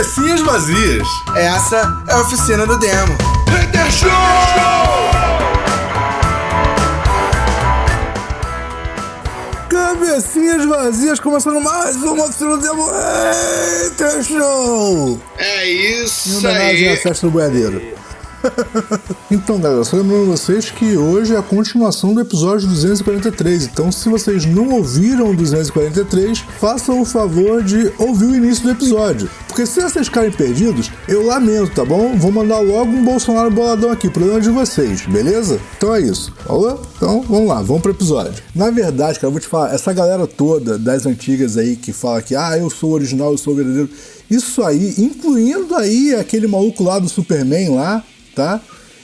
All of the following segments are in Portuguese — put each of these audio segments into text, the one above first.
Cabecinhas vazias. Essa é a oficina do demo. Hater Show! Cabecinhas vazias, começando mais uma oficina do demo. Hater Show! É Em isso homenagem à aí. festa do boiadeiro. então, galera, só lembrando vocês que hoje é a continuação do episódio 243. Então, se vocês não ouviram o 243, façam o favor de ouvir o início do episódio. Porque se vocês ficarem perdidos, eu lamento, tá bom? Vou mandar logo um Bolsonaro boladão aqui, problema de vocês, beleza? Então é isso. Falou? Então, vamos lá, vamos pro episódio. Na verdade, cara, eu vou te falar, essa galera toda das antigas aí que fala que, ah, eu sou original, eu sou verdadeiro. Isso aí, incluindo aí aquele maluco lá do Superman lá, tá?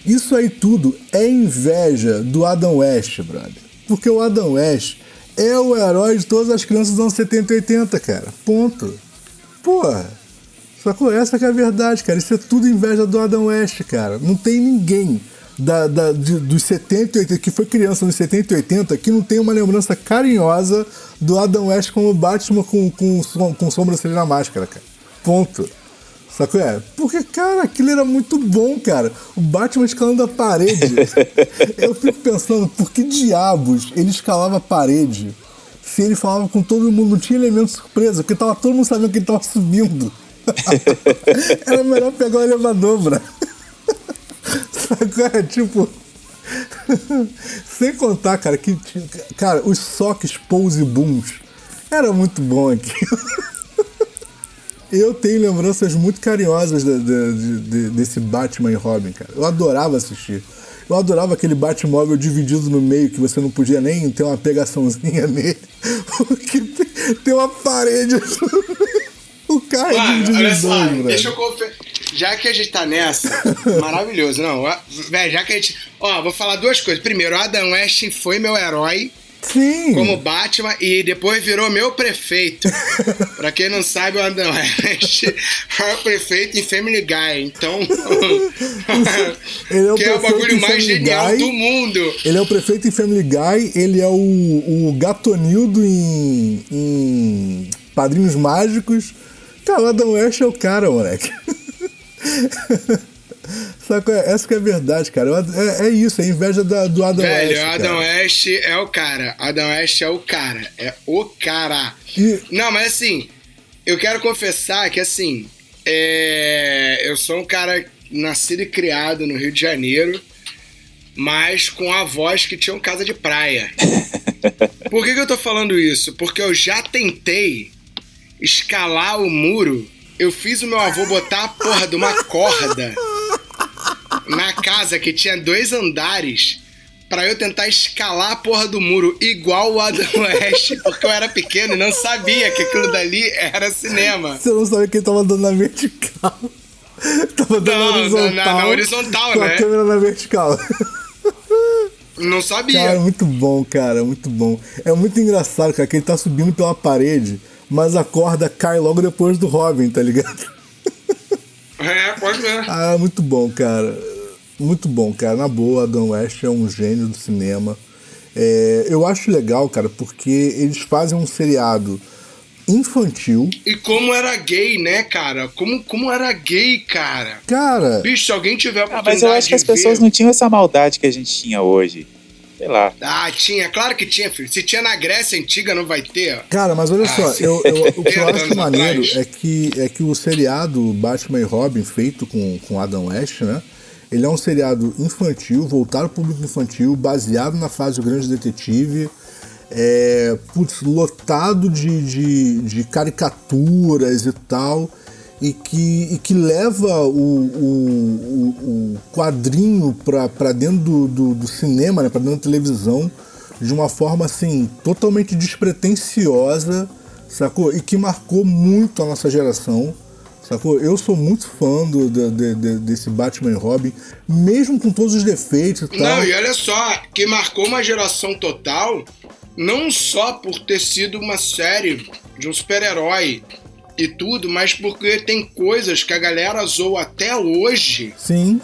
Isso aí tudo é inveja do Adam West, brother. Porque o Adam West é o herói de todas as crianças dos anos 70 e 80, cara. Ponto. Porra. Sacou? Essa que é a verdade, cara. Isso é tudo inveja do Adam West, cara. Não tem ninguém da, da- de- dos 70 e 80, que foi criança nos 70 e 80, que não tem uma lembrança carinhosa do Adam West como Batman com, com, com sobrancelha na máscara, cara. Ponto. Sacou? É? Porque, cara, aquilo era muito bom, cara. O Batman escalando a parede. Eu fico pensando, por que diabos ele escalava a parede se ele falava com todo mundo? Não tinha elemento surpresa, porque tava todo mundo sabendo que ele tava subindo. Era melhor pegar o elevador, bra. Sacou? É tipo. Sem contar, cara, que. Cara, os soques pose booms. Era muito bom aqui. Eu tenho lembranças muito carinhosas de- de- de- de- desse Batman e Robin, cara. Eu adorava assistir. Eu adorava aquele Batmóvel dividido no meio, que você não podia nem ter uma pegaçãozinha nele. Porque tem, tem uma parede. o carro é Mano, dividido olha só, dois, deixa eu confessar. Já que a gente tá nessa, maravilhoso. Não, velho, já que a gente. Ó, vou falar duas coisas. Primeiro, o Adam West foi meu herói Sim. como Batman e depois virou meu prefeito. pra quem não sabe, o Adam West é o prefeito em Family Guy. Então. Ele é o que é o bagulho mais Family genial Guy. do mundo. Ele é o prefeito em Family Guy, ele é o, o Gatonildo em, em Padrinhos Mágicos. Cara, o Adam West é o cara, moleque. Saca? Essa que é a verdade, cara. É, é isso, é inveja da- do Adam Velho, West. o Adam. West é o cara. Adam West é o cara. É o cara. E- Não, mas assim, eu quero confessar que assim, é, eu sou um cara nascido e criado no Rio de Janeiro, mas com avós que tinham casa de praia. Por que, que eu tô falando isso? Porque eu já tentei escalar o muro. Eu fiz o meu avô botar a porra de uma corda na casa que tinha dois andares pra eu tentar escalar a porra do muro igual o Adam West, porque eu era pequeno e não sabia que aquilo dali era cinema. Você não sabia que ele tava andando na vertical. tava andando Não, na horizontal. na- na horizontal, com né? a câmera na vertical. Não sabia. Cara, muito bom, cara, muito bom. É muito engraçado, cara, que ele tá subindo pela parede, mas a corda cai logo depois do Robin, tá ligado? É, pode ver. Ah, muito bom, cara. Muito bom, cara. Na boa, Adam West é um gênio do cinema. É, eu acho legal, cara, porque eles fazem um seriado infantil. E como era gay, né, cara? Como, como era gay, cara? Cara, Bicho, se alguém tiver a Ah, oportunidade mas eu acho que as ver- pessoas não tinham essa maldade que a gente tinha hoje. Sei lá. Ah, tinha, claro que tinha, filho. Se tinha na Grécia Antiga, não vai ter. Cara, mas olha Ah, só, eu, eu- o que eu 30 acho maneiro atrás. é que, é que o seriado Batman e Robin, feito com, com Adam West, né? Ele é um seriado infantil, voltado ao público infantil, baseado na fase do Grande Detetive, é, putz, lotado de, de, de caricaturas e tal, e que, e que leva o, o, o, quadrinho para dentro do, do, do cinema, né, para dentro da televisão, de uma forma assim, totalmente despretensiosa, sacou? E que marcou muito a nossa geração. Sacou? Eu sou muito fã do, de- desse Batman e Robin, mesmo com todos os defeitos e tal. Não, e olha só, que marcou uma geração total, não só por ter sido uma série de um super-herói e tudo, mas porque tem coisas que a galera zoa até hoje, Sim,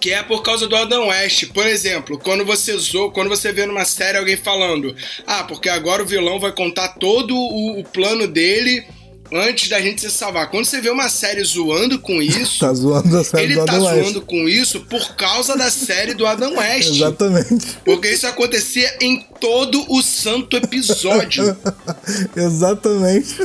que é por causa do Adam West. Por exemplo, quando você zoa, quando você vê numa série alguém falando, ah, porque agora o vilão vai contar todo o, o plano dele antes da gente se salvar. Quando você vê uma série zoando com isso, Tá zoando a série ele do tá Adam West. zoando com isso por causa da série do Adam West. Exatamente. Porque isso acontecia em todo o santo episódio. Exatamente.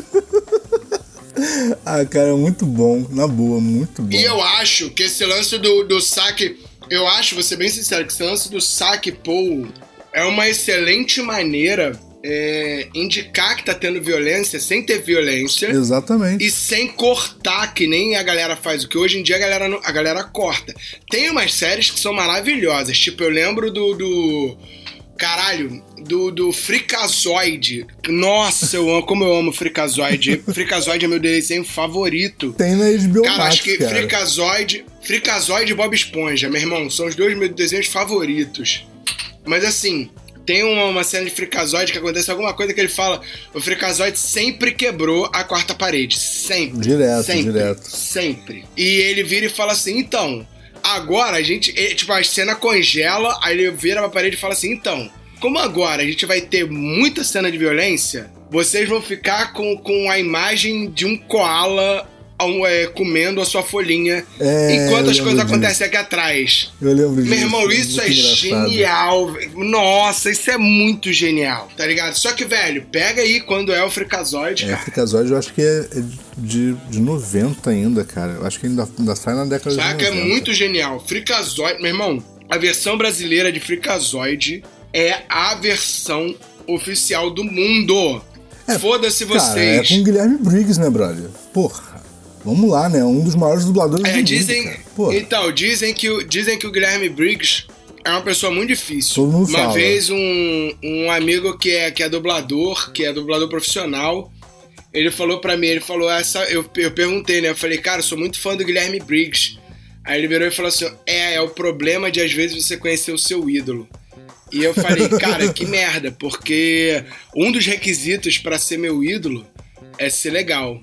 ah, cara, muito bom. Na boa, muito bom. E eu acho que esse lance do, do saque. Eu acho, vou ser bem sincero, que esse lance do saque Paul é uma excelente maneira é, indicar que tá tendo violência sem ter violência. Exatamente. E sem cortar, que nem a galera faz. O que hoje em dia a galera, não- a galera corta. Tem umas séries que são maravilhosas. Tipo, eu lembro do. do caralho, do, do Fricazoide. Nossa, eu amo, como eu amo Fricazoide. Fricazoide é meu desenho favorito. Tem na HBO Cara, acho que cara. Fricazoide, Fricazoide e Bob Esponja, meu irmão, são os dois meus desenhos favoritos. Mas assim, tem uma, uma cena de Fricazoide que acontece alguma coisa que ele fala: o Fricazoide sempre quebrou a quarta parede. Sempre. Direto, sempre, direto. Sempre. E ele vira e fala assim: então, agora a gente. ele- tipo, a cena congela, aí ele vira pra parede e fala assim: então, como agora a gente vai ter muita cena de violência, vocês vão ficar com, com a imagem de um koala é, comendo a sua folhinha É, enquanto as coisas disso. acontecem aqui atrás. Eu lembro disso. Meu irmão, isso é engraçado. genial. Nossa, isso é muito genial, tá ligado? Só que, velho, pega aí quando é o Freakazoid, É, cara. Freakazoid eu acho que é é de, de 90 ainda, cara. Eu acho que ainda, ainda sai na década Saca? de É 90. muito genial. Freakazoid, meu irmão, a versão brasileira de Freakazoid é a versão oficial do mundo. Foda-se Cara, é vocês. com o Guilherme Briggs, né, brother? Porra. Vamos lá, né? Um dos maiores dubladores É, do mundo, dizem. Pô, então, dizem que, o, dizem que o Guilherme Briggs é uma pessoa muito difícil. Todo mundo uma fala. vez um, um amigo que é, que é dublador, que é dublador profissional, ele falou pra mim, ele falou essa, eu, eu perguntei, né? Eu falei, cara, eu sou muito fã do Guilherme Briggs. Aí ele virou e falou assim: é, é o problema de às vezes você conhecer o seu ídolo. E eu falei, cara, que merda, porque um dos requisitos pra ser meu ídolo é ser legal.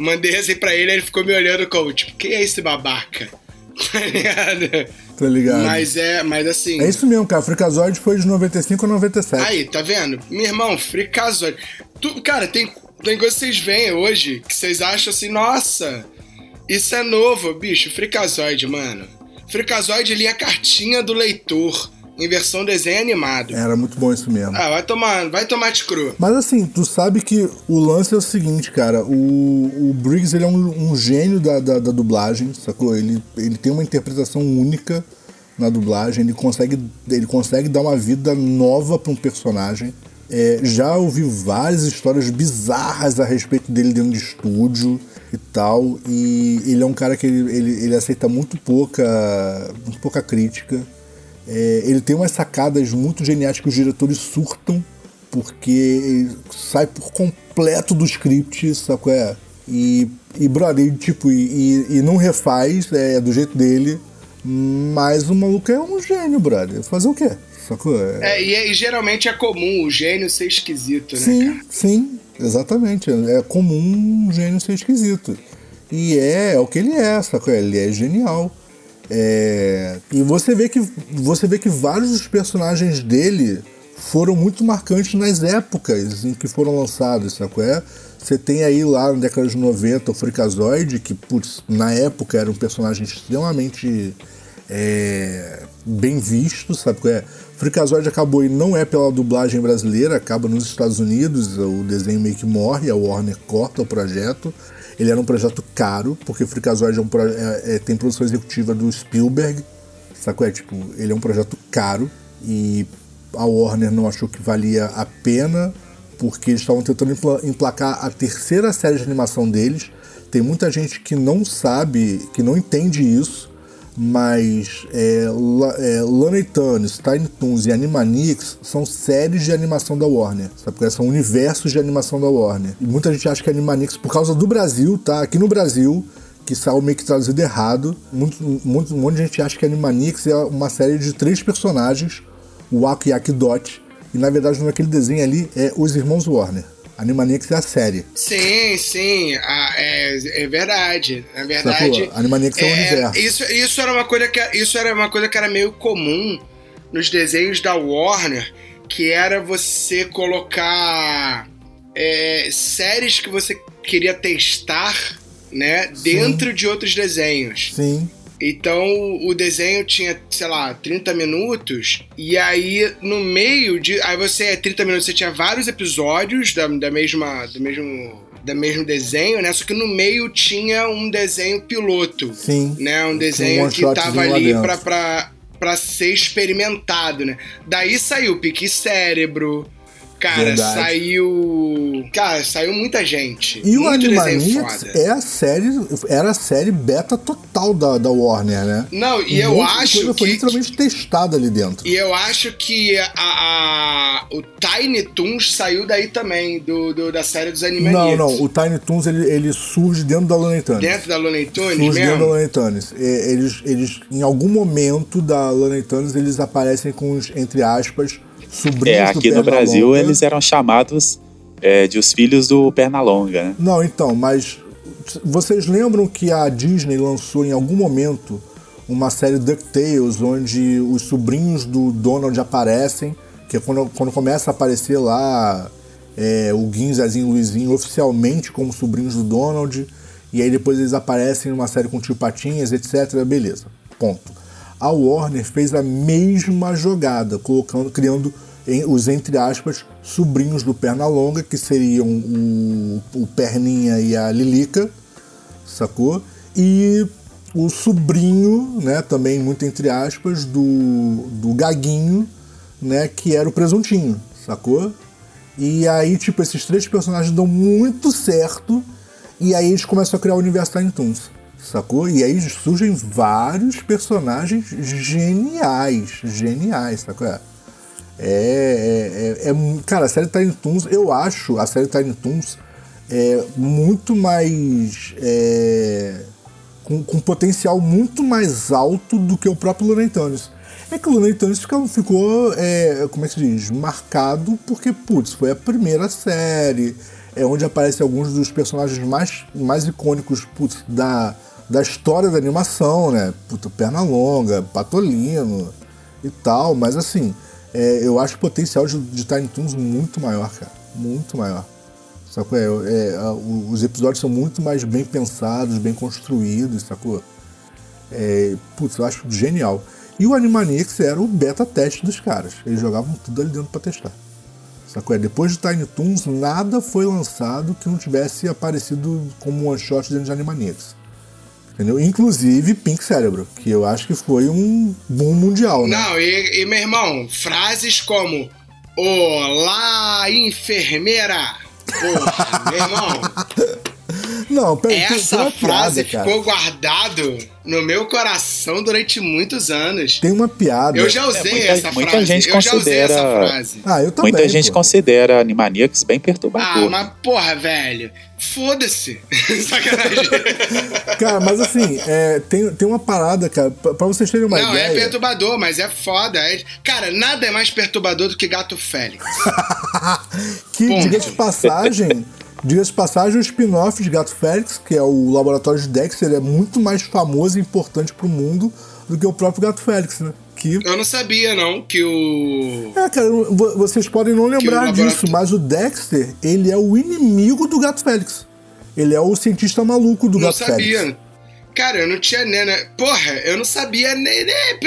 Mandei assim pra ele, ele ficou me olhando como, tipo, quem é esse babaca? Tá ligado? tá ligado? Mas é, mas assim. É isso mesmo, cara. Freakazoid foi de 95 a 97. Aí, tá vendo? Meu irmão, Freakazoid. Tu, cara, tem, tem coisa que vocês veem hoje que vocês acham assim, nossa, isso é novo, bicho. Freakazoid, mano. Freakazoid ele é a cartinha do leitor em versão desenho animado. Era muito bom isso mesmo. Ah, vai tomar, vai tomate cru. Mas assim, tu sabe que o lance é o seguinte, cara. O, o Briggs ele é um, um gênio da, da, da dublagem, sacou? Ele, ele tem uma interpretação única na dublagem. Ele consegue, ele consegue dar uma vida nova pra um personagem. É, já ouvi várias histórias bizarras a respeito dele dentro de estúdio e tal. E ele é um cara que ele, ele, ele aceita muito pouca, muito pouca crítica. É, ele tem umas sacadas muito geniais que os diretores surtam, porque sai por completo do script, qual é? E, e brother, e, tipo, e, e- não refaz, é do jeito dele, mas o maluco é um gênio, brother. Fazer o quê? Sacou? É- É, e, é- e geralmente é comum o gênio ser esquisito, né, Sim, cara? sim, exatamente. É comum um gênio ser esquisito. E é, é o que ele é, sacou? Ele é genial. É, e você vê, que, você vê que vários dos personagens dele foram muito marcantes nas épocas em que foram lançados, sacou? É? Você tem aí lá na década de 90 o Freakazoid, que putz, na época era um personagem extremamente é, bem visto, sabe é? Freakazoid acabou e não é pela dublagem brasileira, acaba nos Estados Unidos, o desenho meio que morre, a Warner corta o projeto. Ele era um projeto caro, porque Freakazoid é um pro- é- é- tem produção executiva do Spielberg, sacou? É, tipo, ele é um projeto caro e a Warner não achou que valia a pena, porque eles estavam tentando empla- emplacar a terceira série de animação deles. Tem muita gente que não sabe, que não entende isso, mas é, é, Looney Tunes, Tiny Toons e Animaniacs são séries de animação da Warner, sabe? Porque são universos de animação da Warner. E muita gente acha que Animaniacs, por causa do Brasil, tá? Aqui no Brasil, que saiu meio que traduzido errado, muito, muito, um monte de gente acha que Animaniacs é uma série de três personagens, o Ako e Aki Dot, e na verdade naquele desenho ali é os irmãos Warner. Animaniacs é a série. Sim, sim, ah, é, é verdade. Na verdade, Sacou? Animaniacs é o universo. Isso, isso era uma coisa que isso era uma coisa que era meio comum nos desenhos da Warner, que era você colocar é, séries que você queria testar, né? Dentro de outros desenhos. Sim. Então o desenho tinha, sei lá, 30 minutos, e aí no meio de. Aí você, 30 minutos, você tinha vários episódios da, da mesma. Do mesmo. Da mesmo desenho, né? Só que no meio tinha um desenho piloto. Sim. Né? Um desenho um que tava ali pra, pra, pra ser experimentado, né? Daí saiu Pique Cérebro. Cara, Verdade. saiu. Cara, saiu muita gente. E o Muito Animaniacs é a série, era a série beta total da, da Warner, né? Não, e Um eu acho coisa foi que. literalmente testada ali dentro. E eu acho que a, a- o Tiny Toons saiu daí também, do, do- da série dos Não, Animaniacs. não, o Tiny Toons ele, ele surge dentro da Looney Tunes. Dentro da Looney Tunes surge dentro da mesmo? Looney Tunes. Eles, eles, em algum momento da Looney Tunes, eles aparecem com os, entre aspas, sobrinhos É, aqui no Brasil eles eram chamados é, de os filhos do Pernalonga, né? Não, então, mas vocês lembram que a Disney lançou em algum momento uma série DuckTales, onde os sobrinhos do Donald aparecem, que é quando, quando começa a aparecer lá é, o Zezinho e Luizinho oficialmente como sobrinhos do Donald, e aí depois eles aparecem numa série com o Tio Patinhas, etc. Beleza, ponto. A Warner fez a mesma jogada, colocando, criando em- os, entre aspas, sobrinhos do Pernalonga, que seriam o, o Perninha e a Lilica, sacou? E o sobrinho, né, também muito entre aspas, do, do Gaguinho, né, que era o Presuntinho, sacou? E aí, tipo, esses três personagens dão muito certo, e aí eles começam a criar o universo Tiny Toons, sacou? E aí surgem vários personagens geniais, geniais, sacou? É, é, é, é mu- cara, a série Tiny Toons, eu acho a série Tiny Toons é muito mais. é, com, com potencial muito mais alto do que o próprio Looney Tunes. É que o Looney Tunes ficou, ficou é, como é que se diz, marcado porque, putz, foi a primeira série, é onde aparecem alguns dos personagens mais, mais icônicos putz, da, da história da animação, né? Puta, Pernalonga, Patolino e tal, mas assim, é, eu acho o potencial de, de Tiny Toons muito maior, cara. Muito maior. Sacou? É, é, os episódios são muito mais bem pensados, bem construídos, sacou? É, putz, eu acho genial. E o Animaniacs era o beta teste dos caras. Eles jogavam tudo ali dentro pra testar. Sacou? É, Depois de Tiny Toons, nada foi lançado que não tivesse aparecido como one shot dentro de Animaniacs. Entendeu? Inclusive Pink Cérebro, que eu acho que foi um boom mundial, né? Não, e, e, meu irmão, frases como Olá, enfermeira! Porra, meu irmão, Não, peraí, tem- tem essa frase piada, ficou guardado no meu coração durante muitos anos. Tem uma piada. Eu já usei É, muita- essa muita frase. gente eu já usei essa considera- frase. Ah, eu também. Muita gente pô. considera Animaniacs bem Ah, perturbador. mas porra, velho. Foda-se. Sacanagem. Cara, mas assim, é, tem, tem uma parada, cara, pra, pra vocês terem uma Não, é ideia. perturbador, mas é foda. É- Cara, nada é mais perturbador do que gato Félix. que, diga-se de passagem, diga-se passagem, o spin-off de Gato Félix, que é o laboratório de Dexter, é muito mais famoso e importante pro mundo do que o próprio Gato Félix, né? Que. Eu não sabia, não, que o. É, cara, vo- vocês podem não lembrar disso, mas o Dexter, ele é o inimigo do Gato Félix. Ele é o cientista maluco do Não Gato Félix. sabia. Cara, eu não tinha nem. né? Porra, eu não sabia nem. nem.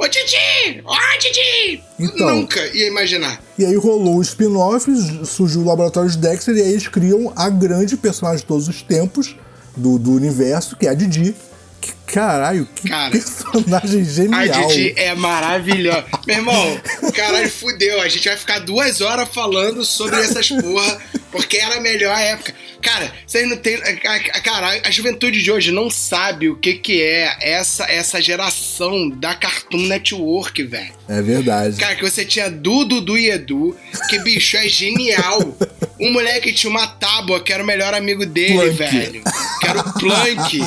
Ô Titi! Ô Titi! Então. Nunca ia imaginar. E aí rolou o spin-off, surgiu o Laboratório de Dexter, e aí eles criam a grande personagem de todos os tempos do, do universo, que é a Didi. Que caralho, que Cara, personagem A genial. Didi é maravilhosa. Meu irmão, caralho, fudeu. A gente vai ficar duas horas falando sobre essas porra, porque era a melhor época. Cara, vocês não tem. Cara, a juventude de hoje não sabe o que, que é essa, essa geração da Cartoon Network, velho. É verdade. Cara, que você tinha Du, Dudu e Edu, que bicho é genial. Um moleque tinha uma tábua que era o melhor amigo dele, Plank. velho. Que era o Plank.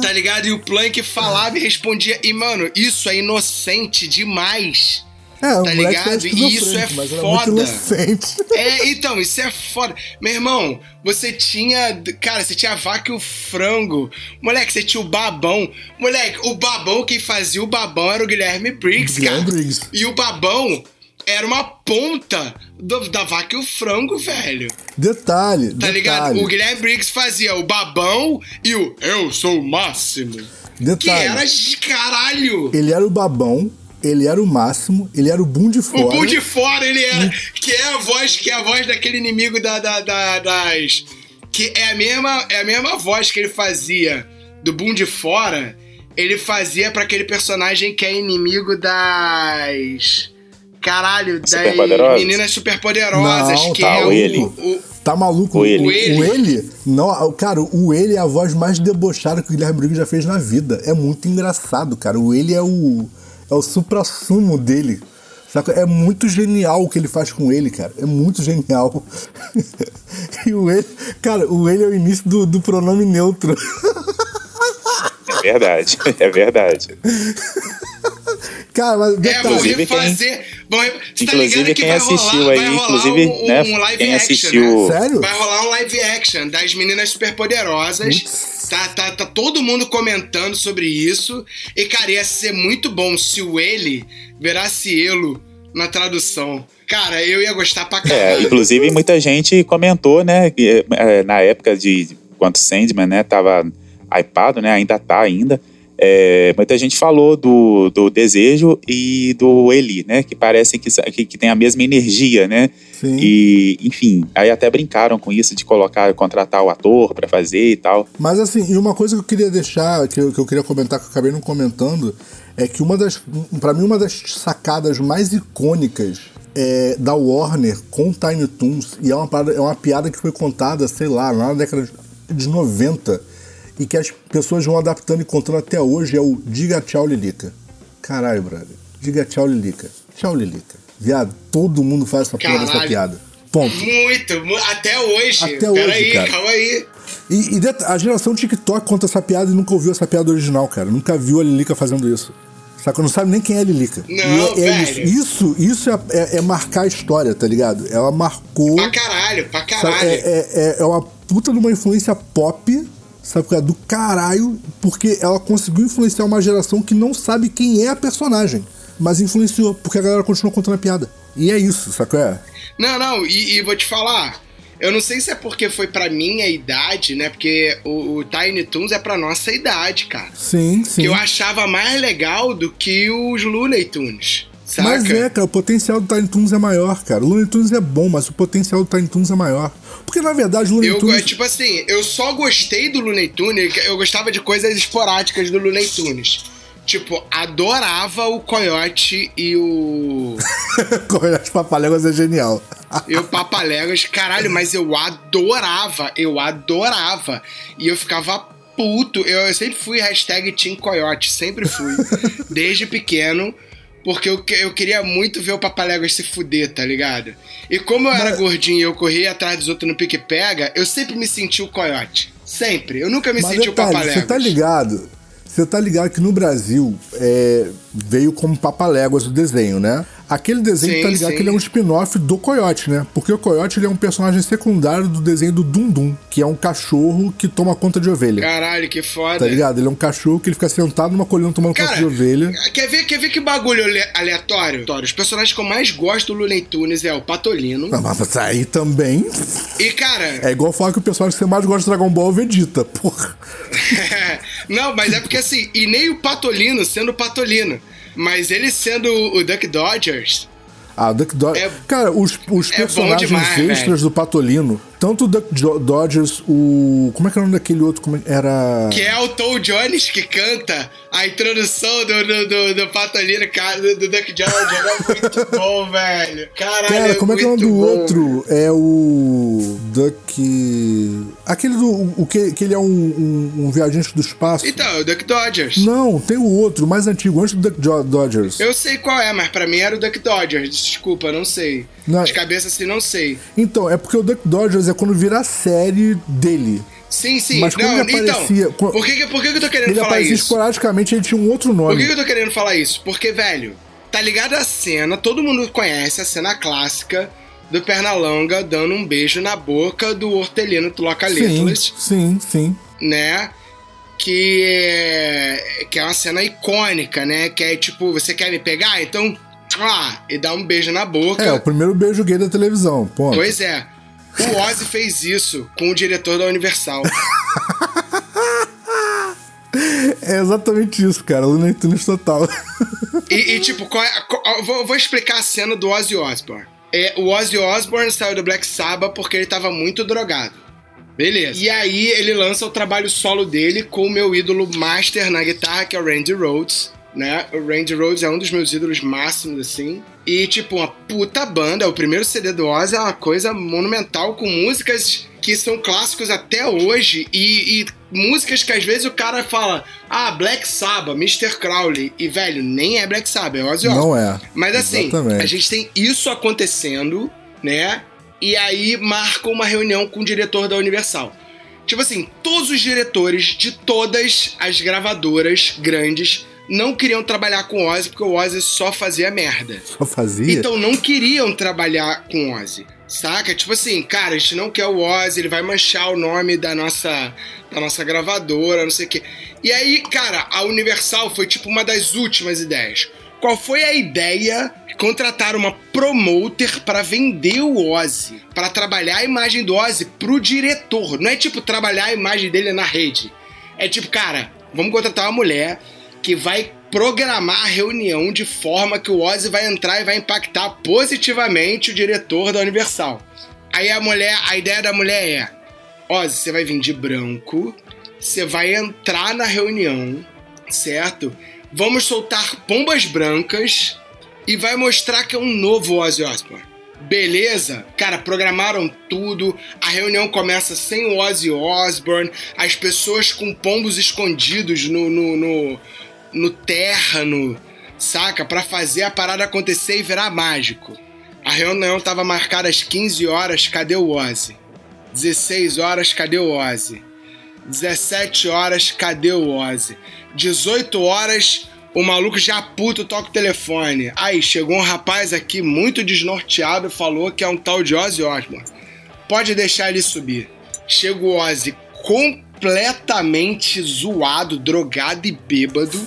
tá ligado? E o Plank falava e respondia. E, mano, isso é inocente demais. É, tá ligado? E isso é era foda. É, então, isso é foda. Meu irmão, você tinha. Cara, você tinha a vaca e o frango. Moleque, você tinha o babão. Moleque, o babão, quem fazia o babão era o Guilherme Briggs, cara. Guilherme Briggs. E o babão. era uma ponta do- da vaca e o frango, velho. Detalhe, Tá detalhe. ligado? O Guilherme Briggs fazia o babão e o eu sou o máximo. Que Detalhe. era de caralho. Ele era o babão, ele era o máximo, ele era o boom de fora. O Bull de fora, ele era. Que é a voz, que é a voz daquele inimigo da, da- da- das. Que é a, mesma, é a mesma voz que ele fazia do Boom de fora. Ele fazia pra aquele personagem que é inimigo das. Caralho, das Superpoderosas? meninas superpoderosas. Não, que tá, é o ele. o- Tá maluco? O ele. O ele? Não, cara, o ele é a voz mais debochada que o Guilherme Briggs já fez na vida. É muito engraçado, cara. O ele é o é o supra-sumo dele. Saca? É muito genial o que ele faz com ele, cara. É muito genial. e o ele, cara, o ele é o início do, do pronome neutro. É verdade, é verdade. cara, mas É, detalhe, Inclusive, quem- re- você tá inclusive, ligado que quem vai assistiu rolar, aí, vai rolar inclusive, um, né, um live quem action, assistiu- né? Sério? Vai rolar um live action das meninas superpoderosas. Tá, tá, tá todo mundo comentando sobre isso. E, cara, ia ser muito bom se o ele virasse Elo na tradução. Cara, eu ia gostar pra É, caralho. inclusive muita gente comentou, né, que, é, na época de quando Sandman, né, tava hypado, né, ainda tá ainda. É, muita gente falou do, do desejo e do Eli, né, que parecem que, que, que tem a mesma energia, né, Sim. e enfim, aí até brincaram com isso de colocar, contratar o ator pra fazer e tal. Mas assim, e uma coisa que eu queria deixar, que eu, que eu queria comentar, que eu acabei não comentando, é que uma das. Pra mim, uma das sacadas mais icônicas é, da Warner com o Tiny Toons, e é uma, parada- é uma piada que foi contada, sei lá, lá na década de 90, e que as pessoas vão adaptando e contando até hoje, é o Diga Tchau Lilica. Caralho, brother. Diga tchau, Lilica. Tchau, Lilica. Viado, todo mundo faz essa porra dessa piada. Ponto. Muito, mu- até hoje. Até hoje, Peraí, cara. calma aí. E, e a geração TikTok conta essa piada e nunca ouviu essa piada original, cara. Nunca viu a Lilica fazendo isso. Saca? Não sabe nem quem é a Lilica. Não, é- é velho. isso, isso, isso é, é- é marcar a história, tá ligado? Ela marcou. Pra caralho, pra sabe? caralho. É, é, é- é uma puta de uma influência pop, sabe? qual é? Do caralho, porque ela conseguiu influenciar uma geração que não sabe quem é a personagem. Mas influenciou, porque a galera continua contando a piada. E é isso, sabe? qual é? Não, não, e, e vou te falar. Eu não sei se é porque foi pra minha idade, né? Porque o, o Tiny Toons é pra nossa idade, cara. Sim, sim. Que eu achava mais legal do que os Looney Tunes. Saca? Mas é, cara, o potencial do Tiny Toons é maior, cara. O Looney Tunes é bom, mas o potencial do Tiny Toons é maior. Porque, na verdade, o Looney Eu, Tunes... tipo assim, eu só gostei do Looney Tunes, eu gostava de coisas esporádicas do Looney Tunes. Tipo, adorava o Coyote e o. As papaléguas é genial. E o Papaléguas, caralho, mas eu adorava, eu adorava. E eu ficava puto. Eu, eu sempre fui hashtag Team Coyote, sempre fui. desde pequeno. Porque eu, eu queria muito ver o Papaléguas se fuder, tá ligado? E como eu era Mas- gordinho e eu corria atrás dos outros no pique-pega, eu sempre me senti o Coyote. Sempre. Eu nunca me Mas senti o detalhe, Papaléguas. você tá ligado? Você tá ligado que no Brasil é, veio como papaléguas o desenho, né? Aquele desenho, Sim, tá ligado sim. que ele é um spin-off do Coyote, né? Porque o Coyote ele é um personagem secundário do desenho do Dum Dum, que é um cachorro que toma conta de ovelha. Caralho, que foda. Tá ligado? Ele é um cachorro que ele fica sentado numa colina tomando conta Cara, de ovelha. Quer ver, quer ver que bagulho ale- aleatório? Os personagens que eu mais gosto do Looney Tunes é o Patolino. Não, mas aí também E, cara, é igual falar que o personagem que você mais gosta de Dragon Ball é o Vegeta, porra. não, mas é porque assim, e nem o Patolino sendo o Patolino, mas ele sendo o Duck Dodgers. Ah, o Duck Dodgers. É- Cara, os, os é personagens demais, extras velho. do Patolino, tanto o Duck Jo- Dodgers, o. Como é que era o nome daquele outro? Como é- Era. Que é o Tom Jones que canta a introdução do, do, do, do Patolino, cara, do, do Duck Dodgers. É muito bom, velho. Caralho, Cara, como é que é o nome do bom. outro? É o. Duck. Aquele do. O que, que ele é um, um, um viajante do espaço. Então, o Duck Dodgers. Não, tem o outro, mais antigo, antes do Duck Jo- Dodgers. Eu sei qual é, mas pra mim era o Duck Dodgers. Desculpa, não sei. Não. De cabeça assim, não sei. Então, é porque o Duck Dodgers é quando vira a série dele. Sim, sim. Mas não, ele aparecia- então, por que, por que, eu tô querendo Ele falar aparecia isso? esporadicamente, ele tinha um outro Por nome. que, que eu tô querendo falar isso? Porque, velho, tá ligado a cena, todo mundo conhece a cena clássica do Pernalonga dando um beijo na boca do hortelino Sim, Tlocaletas, sim, sim. né? Que é, que é uma cena icônica, né? Que é tipo, você quer me pegar? Então ah, e dá um beijo na boca. É, o primeiro beijo gay da televisão, ponto. Pois é. O Ozzy fez isso com o diretor da Universal. É exatamente isso, cara. Looney Tunes total. E, e, tipo, qual é, qual, vou, vou, explicar a cena do Ozzy Osbourne. É, o Ozzy Osbourne saiu do Black Sabbath porque ele tava muito drogado. Beleza. E aí ele lança o trabalho solo dele com o meu ídolo master na guitarra, que é o Randy Rhoads né? O Randy Rhoads é um dos meus ídolos máximos, assim. E, tipo, uma puta banda. O primeiro CD do Ozzy é uma coisa monumental, com músicas que são clássicos até hoje. E, e músicas que às vezes o cara fala, ah, Black Sabbath, Mr. Crowley. E, velho, nem é Black Sabbath, é Ozzy Osbourne. Não é. Mas, assim, Exatamente. a gente tem isso acontecendo, né? E aí marca uma reunião com o diretor da Universal. Tipo assim, todos os diretores de todas as gravadoras grandes não queriam trabalhar com o Ozzy porque o Ozzy só fazia merda. Só fazia? Então não queriam trabalhar com o Ozzy. Saca? Tipo assim, cara, a gente não quer o Ozzy, ele vai manchar o nome da nossa, da nossa gravadora, não sei o quê. E aí, cara, a Universal foi tipo uma das últimas ideias. Qual foi a ideia? Contratar uma promoter para vender o Ozzy, para trabalhar a imagem do Ozzy pro diretor. Não é tipo trabalhar a imagem dele na rede. É tipo, cara, vamos contratar uma mulher que vai programar a reunião de forma que o Ozzy vai entrar e vai impactar positivamente o diretor da Universal. Aí a mulher, a ideia da mulher é: Ozzy, você vai vir de branco, você vai entrar na reunião, certo? Vamos soltar pombas brancas e vai mostrar que é um novo Ozzy Osbourne. Beleza? Cara, programaram tudo. A reunião começa sem o Ozzy Osbourne, as pessoas com pombos escondidos no, no, no no terrano, saca? Para fazer a parada acontecer e virar mágico. A reunião tava marcada às 15 horas, cadê o Ozzy? 16 horas, cadê o Ozzy? 17 horas, cadê o Ozzy? 18 horas, o maluco já puto toca o telefone. Aí, chegou um rapaz aqui muito desnorteado falou que é um tal de Ozzy Osbourne. Pode deixar ele subir. Chega o Ozzy com completamente zoado, drogado e bêbado.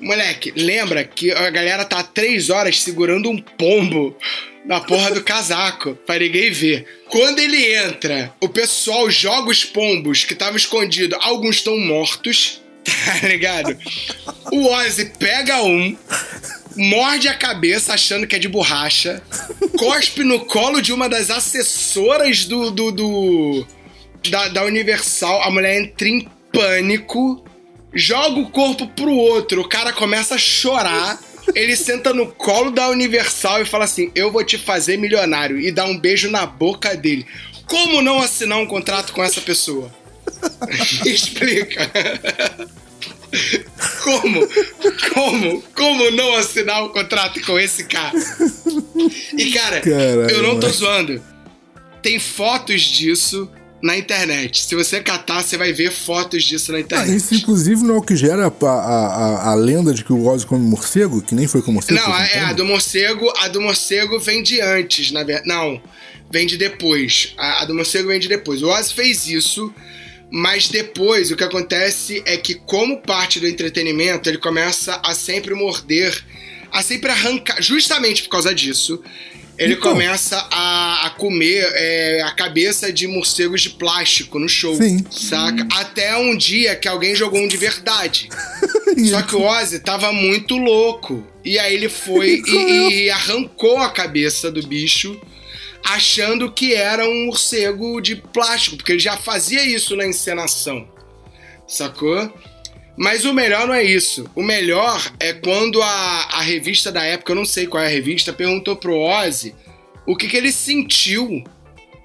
Moleque, lembra que a galera tá três horas segurando um pombo na porra do casaco pra ninguém ver. Quando ele entra, o pessoal joga os pombos que estavam escondidos. Alguns estão mortos, tá ligado? O Ozzy pega um, morde a cabeça achando que é de borracha, cospe no colo de uma das assessoras do, do, do da, da Universal, a mulher entra em pânico, joga o corpo pro outro, o cara começa a chorar. Ele senta no colo da Universal e fala assim: Eu vou te fazer milionário. E dá um beijo na boca dele. Como não assinar um contrato com essa pessoa? Explica. Como? Como? Como não assinar um contrato com esse cara? E cara, Caramba. eu não tô zoando. Tem fotos disso na internet. Se você catar, você vai ver fotos disso na ah, internet. Ah, isso, inclusive, não é o que gera a, a, a, lenda de que o Ozzy come morcego? Que nem foi com morcego? Não, é a do morcego. A do morcego vem de antes, na verdade. Não, vem de depois. A, a do morcego vem de depois. O Ozzy fez isso. Mas depois o que acontece é que, como parte do entretenimento, ele começa a sempre morder, a sempre arrancar, justamente por causa disso, ele então, começa a, a comer é, a cabeça de morcegos de plástico no show. Sim. Saca? Hum. Até um dia que alguém jogou um de verdade. Só que o Ozzy tava muito louco. E aí ele foi e, e arrancou a cabeça do bicho achando que era um morcego de plástico, porque ele já fazia isso na encenação. Sacou? Mas o melhor não é isso. O melhor é quando a, a revista da época, eu não sei qual é a revista, perguntou pro Ozzy o que, que ele sentiu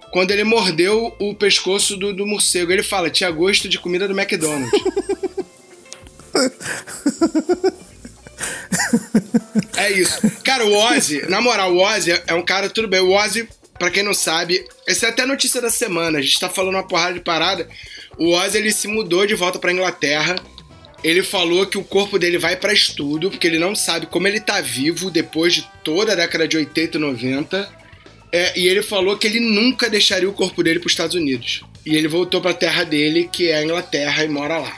quando ele mordeu o pescoço do, do morcego. Ele fala, tinha gosto de comida do McDonald's. é isso. Cara, o Ozzy, na moral, o Ozzy é um cara, tudo bem. O Ozzy, pra quem não sabe, essa é até a notícia da semana. A gente tá falando uma porrada de parada. O Ozzy, ele se mudou de volta pra Inglaterra ele falou que o corpo dele vai para estudo, porque ele não sabe como ele tá vivo depois de toda a década de 80 e 90. É, e ele falou que ele nunca deixaria o corpo dele para os Estados Unidos. E ele voltou para a terra dele, que é a Inglaterra, e mora lá.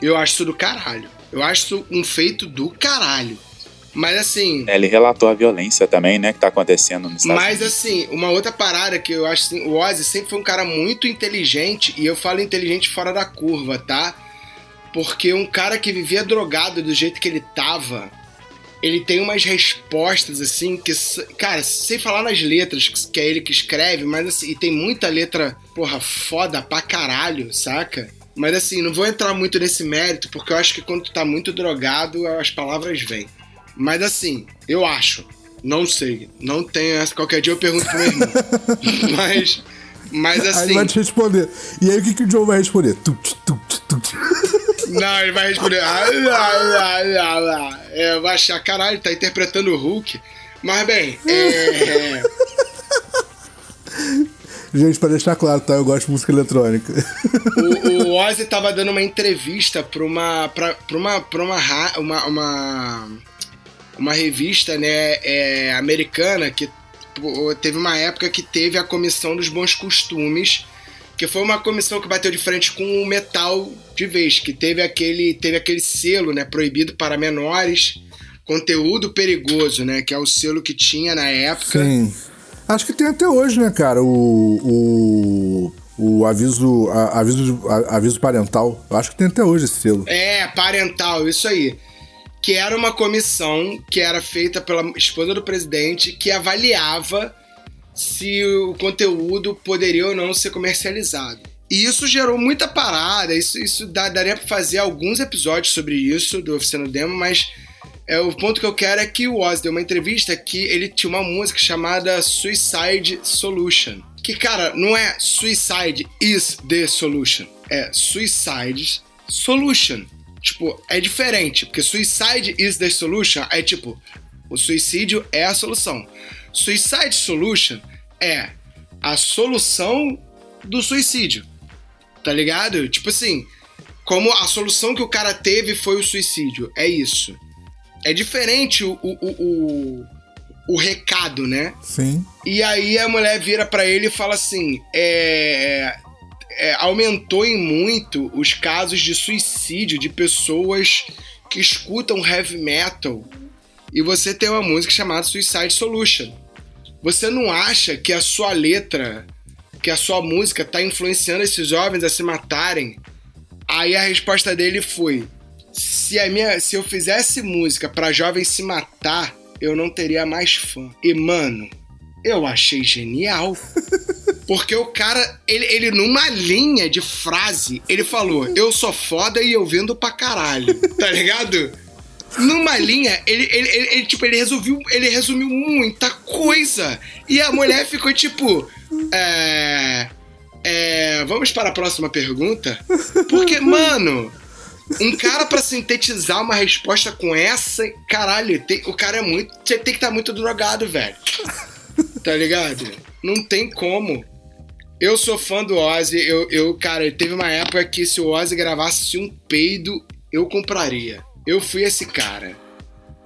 Eu acho isso do caralho. Eu acho isso um feito do caralho. Mas assim. É, ele relatou a violência também, né, que tá acontecendo no Estados Mas assim, uma outra parada que eu acho assim, o Ozzy sempre foi um cara muito inteligente, e eu falo inteligente fora da curva, tá? Porque um cara que vivia drogado do jeito que ele tava, ele tem umas respostas assim que, cara, sem falar nas letras, que é ele que escreve, mas assim, e tem muita letra, porra, foda pra caralho, saca? Mas assim, não vou entrar muito nesse mérito, porque eu acho que quando tu tá muito drogado, as palavras vêm. Mas assim, eu acho. Não sei. Não tenho essa. Qualquer dia eu pergunto pro meu irmão. mas. Mas assim. Aí ele vai te responder. E aí o que, que o Joe vai responder? Tut, tut, tut. Não, ele vai responder. Ah, lá, lá, lá. É, vai achar, caralho, tá interpretando o Hulk. Mas bem, é. Gente, pra deixar claro, tá? Eu gosto de música eletrônica. O, o Ozzy tava dando uma entrevista pra uma. pra, pra uma. pra uma, uma, uma uma revista né, é, americana que teve uma época que teve a Comissão dos Bons Costumes, que foi uma comissão que bateu de frente com o metal de vez, que teve aquele, teve aquele selo né, proibido para menores, conteúdo perigoso, né, que é o selo que tinha na época. Sim. Acho que tem até hoje, né, cara, o, o, o aviso, a, aviso, a, aviso parental. Acho que tem até hoje esse selo. É, parental, isso aí que era uma comissão que era feita pela esposa do presidente que avaliava se o conteúdo poderia ou não ser comercializado. E isso gerou muita parada, isso, isso dá, daria para fazer alguns episódios sobre isso do Oficina Demo, mas é, o ponto que eu quero é que o Oz deu uma entrevista que ele tinha uma música chamada Suicide Solution. Que, cara, não é Suicide is the solution, é Suicide Solution. Tipo, é diferente, porque suicide is the solution é tipo, o suicídio é a solução. Suicide solution é a solução do suicídio. Tá ligado? Tipo assim, como a solução que o cara teve foi o suicídio. É isso. É diferente o, o, o, o recado, né? Sim. E aí a mulher vira para ele e fala assim: é, é, aumentou em muito os casos de suicídio de pessoas que escutam heavy metal e você tem uma música chamada Suicide Solution. Você não acha que a sua letra, que a sua música está influenciando esses jovens a se matarem? Aí a resposta dele foi: se a minha, se eu fizesse música para jovens se matar, eu não teria mais fã. E mano, eu achei genial. Porque o cara, ele, ele numa linha de frase, ele falou: Eu sou foda e eu vendo pra caralho. Tá ligado? Numa linha, ele, ele, ele, ele, tipo, ele resolveu, ele resumiu muita coisa. E a mulher ficou tipo. É. É, vamos para a próxima pergunta? Porque, mano, um cara para sintetizar uma resposta com essa, caralho, tem, o cara é muito. Você tem que estar tá muito drogado, velho. Tá ligado? Não tem como. Eu sou fã do Ozzy. Eu, eu, cara, teve uma época que se o Ozzy gravasse um peido, eu compraria. Eu fui esse cara.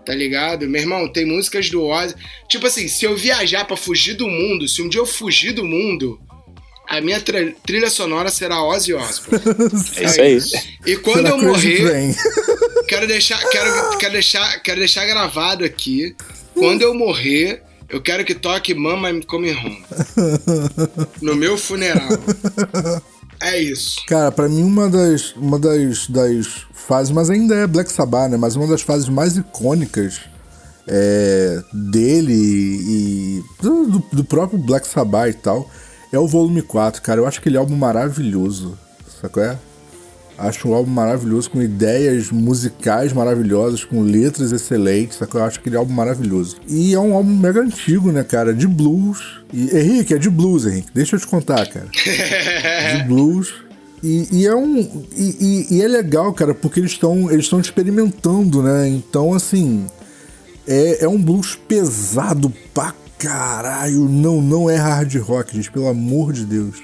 Tá ligado? Meu irmão, tem músicas do Ozzy. Tipo assim, se eu viajar para fugir do mundo, se um dia eu fugir do mundo, a minha trilha sonora será Ozzy Osbourne. é isso aí. E quando será eu morrer, quero deixar, quero, quero deixar, quero deixar gravado aqui. Quando eu morrer, eu quero que toque Mama Come Home. no meu funeral. É isso. Cara, para mim uma das, uma das, das fases, mas ainda é Black Sabbath, né? Mas uma das fases mais icônicas é, dele e do, do, próprio Black Sabbath e tal é o volume 4, cara. Eu acho aquele álbum maravilhoso. Sabe é? Acho um álbum maravilhoso, com ideias musicais maravilhosas, com letras excelentes, que eu acho aquele álbum maravilhoso. E é um álbum mega antigo, né, cara? De blues. E, Henrique, é de blues, Henrique. Deixa eu te contar, cara. de blues. E, e, é um. E, e, é legal, cara, porque eles estão eles experimentando, né? Então, assim. É, é um blues pesado pra caralho. Não, não é hard rock, gente, pelo amor de Deus.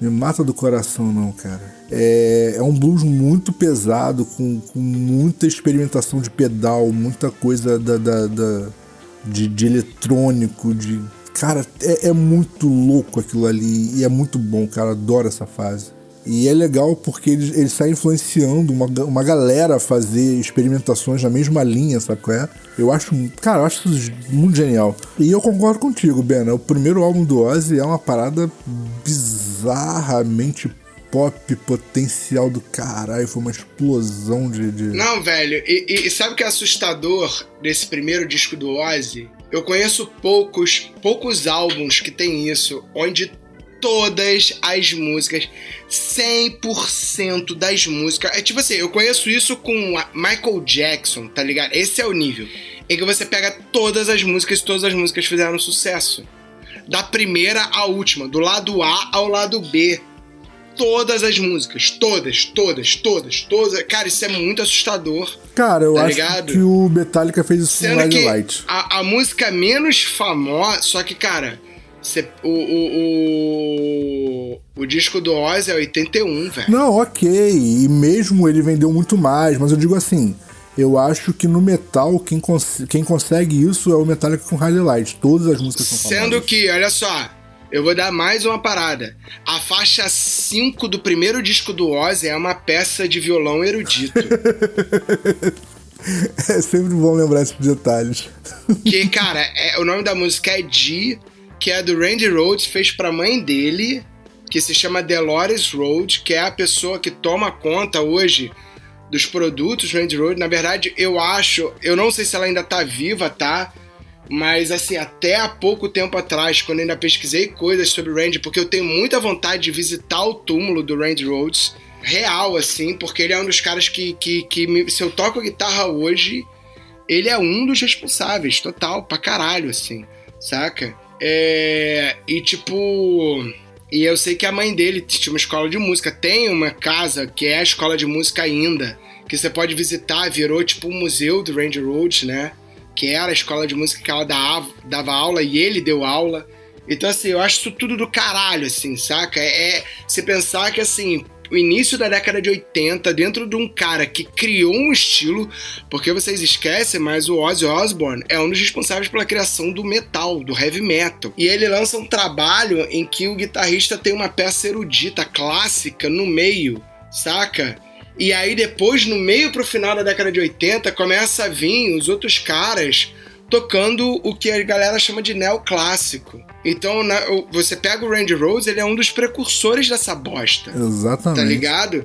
Me mata do coração, não, cara. É, é um blues muito pesado, com, com muita experimentação de pedal, muita coisa da, da, da de, de, eletrônico, de. Cara, é, é, muito louco aquilo ali e é muito bom, cara. Adoro essa fase. E é legal porque ele, ele está influenciando uma, uma galera a fazer experimentações na mesma linha, sabe qual é? Eu acho, cara, eu acho isso muito genial. E eu concordo contigo, Ben. O primeiro álbum do Ozzy é uma parada bizarramente pop potencial do caralho. Foi uma explosão de. de... Não, velho. E, e, sabe o que é assustador desse primeiro disco do Ozzy? Eu conheço poucos, poucos álbuns que tem isso, onde todas as músicas, 100% das músicas. É tipo assim, eu conheço isso com Michael Jackson, tá ligado? Esse é o nível. Em que você pega todas as músicas, todas as músicas fizeram sucesso. Da primeira à última, do lado A ao lado B. Todas as músicas, todas, todas, todas, todas. Cara, isso é muito assustador. Cara, eu tá acho ligado? que o Metallica fez isso Sendo Red Light. A, a música menos famosa, só que, cara, o, o, o, o, disco do Oz é 81, velho. Não, ok. E mesmo ele vendeu muito mais, mas eu digo assim. Eu acho que no metal, quem, cons quem consegue isso é o Metallica com Highlight. Todas as músicas são Sendo famosas. que, olha só, eu vou dar mais uma parada. A faixa 5 do primeiro disco do Ozzy é uma peça de violão erudito. é sempre bom lembrar esses detalhes. Que, cara, é, o nome da música é G que é do Randy Rhodes, fez para a mãe dele, que se chama Dolores Rhodes, que é a pessoa que toma conta hoje dos produtos Randy Rhodes. Na verdade, eu acho, eu não sei se ela ainda tá viva, tá? Mas assim, até há pouco tempo atrás, quando ainda pesquisei coisas sobre Randy, porque eu tenho muita vontade de visitar o túmulo do Randy Rhodes, real, assim, porque ele é um dos caras que, que, que me, se eu toco guitarra hoje, ele é um dos responsáveis, total, pra caralho, assim, saca? É, e tipo. E eu sei que a mãe dele tinha uma escola de música. Tem uma casa que é a escola de música ainda, que você pode visitar, virou tipo um museu do Randy Rhodes, né? Que era a escola de música que ela dava, aula e ele deu aula. Então, assim, eu acho isso tudo do caralho, assim, saca? É, é se pensar que, assim, o início da década de 80 dentro de um cara que criou um estilo, porque vocês esquecem, mas o Ozzy Osbourne é um dos responsáveis pela criação do metal, do heavy metal. E ele lança um trabalho em que o guitarrista tem uma peça erudita, clássica, no meio, saca? E aí depois, no meio pro final da década de 80, começa a vir os outros caras tocando o que a galera chama de neoclássico. Então, na, você pega o Randy Rhodes, ele é um dos precursores dessa bosta. Exatamente. Tá ligado?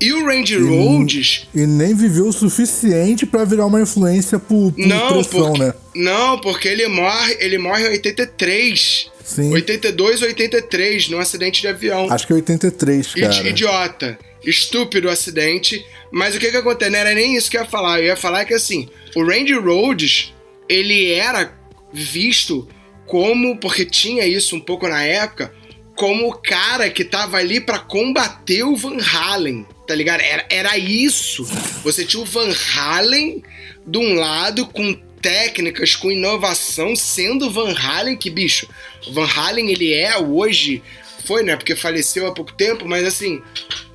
E o Randy e, Rhodes. E nem viveu o suficiente para virar uma influência por, por não, porque, né? Não, porque ele morre, ele morre em 83. Sim. 82 ou 83, num acidente de avião. Acho que é 83, cara. Idiota. Estúpido acidente. Mas o que que acontece? Não era nem isso que eu ia falar. Eu ia falar que assim, o Randy Rhodes ele era visto como, porque tinha isso um pouco na época, como o cara que tava ali para combater o Van Halen, tá ligado? Era, era isso. Você tinha o Van Halen de um lado com técnicas, com inovação, sendo Van Halen que, bicho, Van Halen ele é hoje, foi, né? Porque faleceu há pouco tempo, mas assim,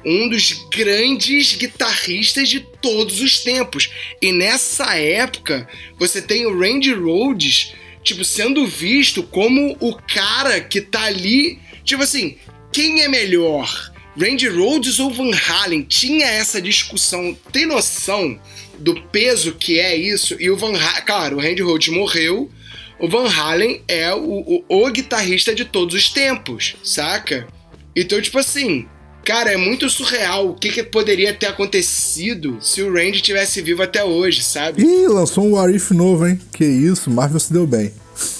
um dos grandes guitarristas de todos os tempos. E nessa época, você tem o Randy Rhodes, tipo, sendo visto como o cara que tá ali, tipo assim, quem é melhor? Randy Rhodes ou Van Halen? Tinha essa discussão. Tem noção do peso que é isso? E o Van Halen, claro, o Randy Rhodes morreu, o Van Halen é o, o, o guitarrista de todos os tempos, saca? Então, tipo assim, Cara, é muito surreal o que, que poderia ter acontecido se o Randy tivesse vivo até hoje, sabe? Ih, lançou um What If novo, hein? Que isso, Marvel se deu bem.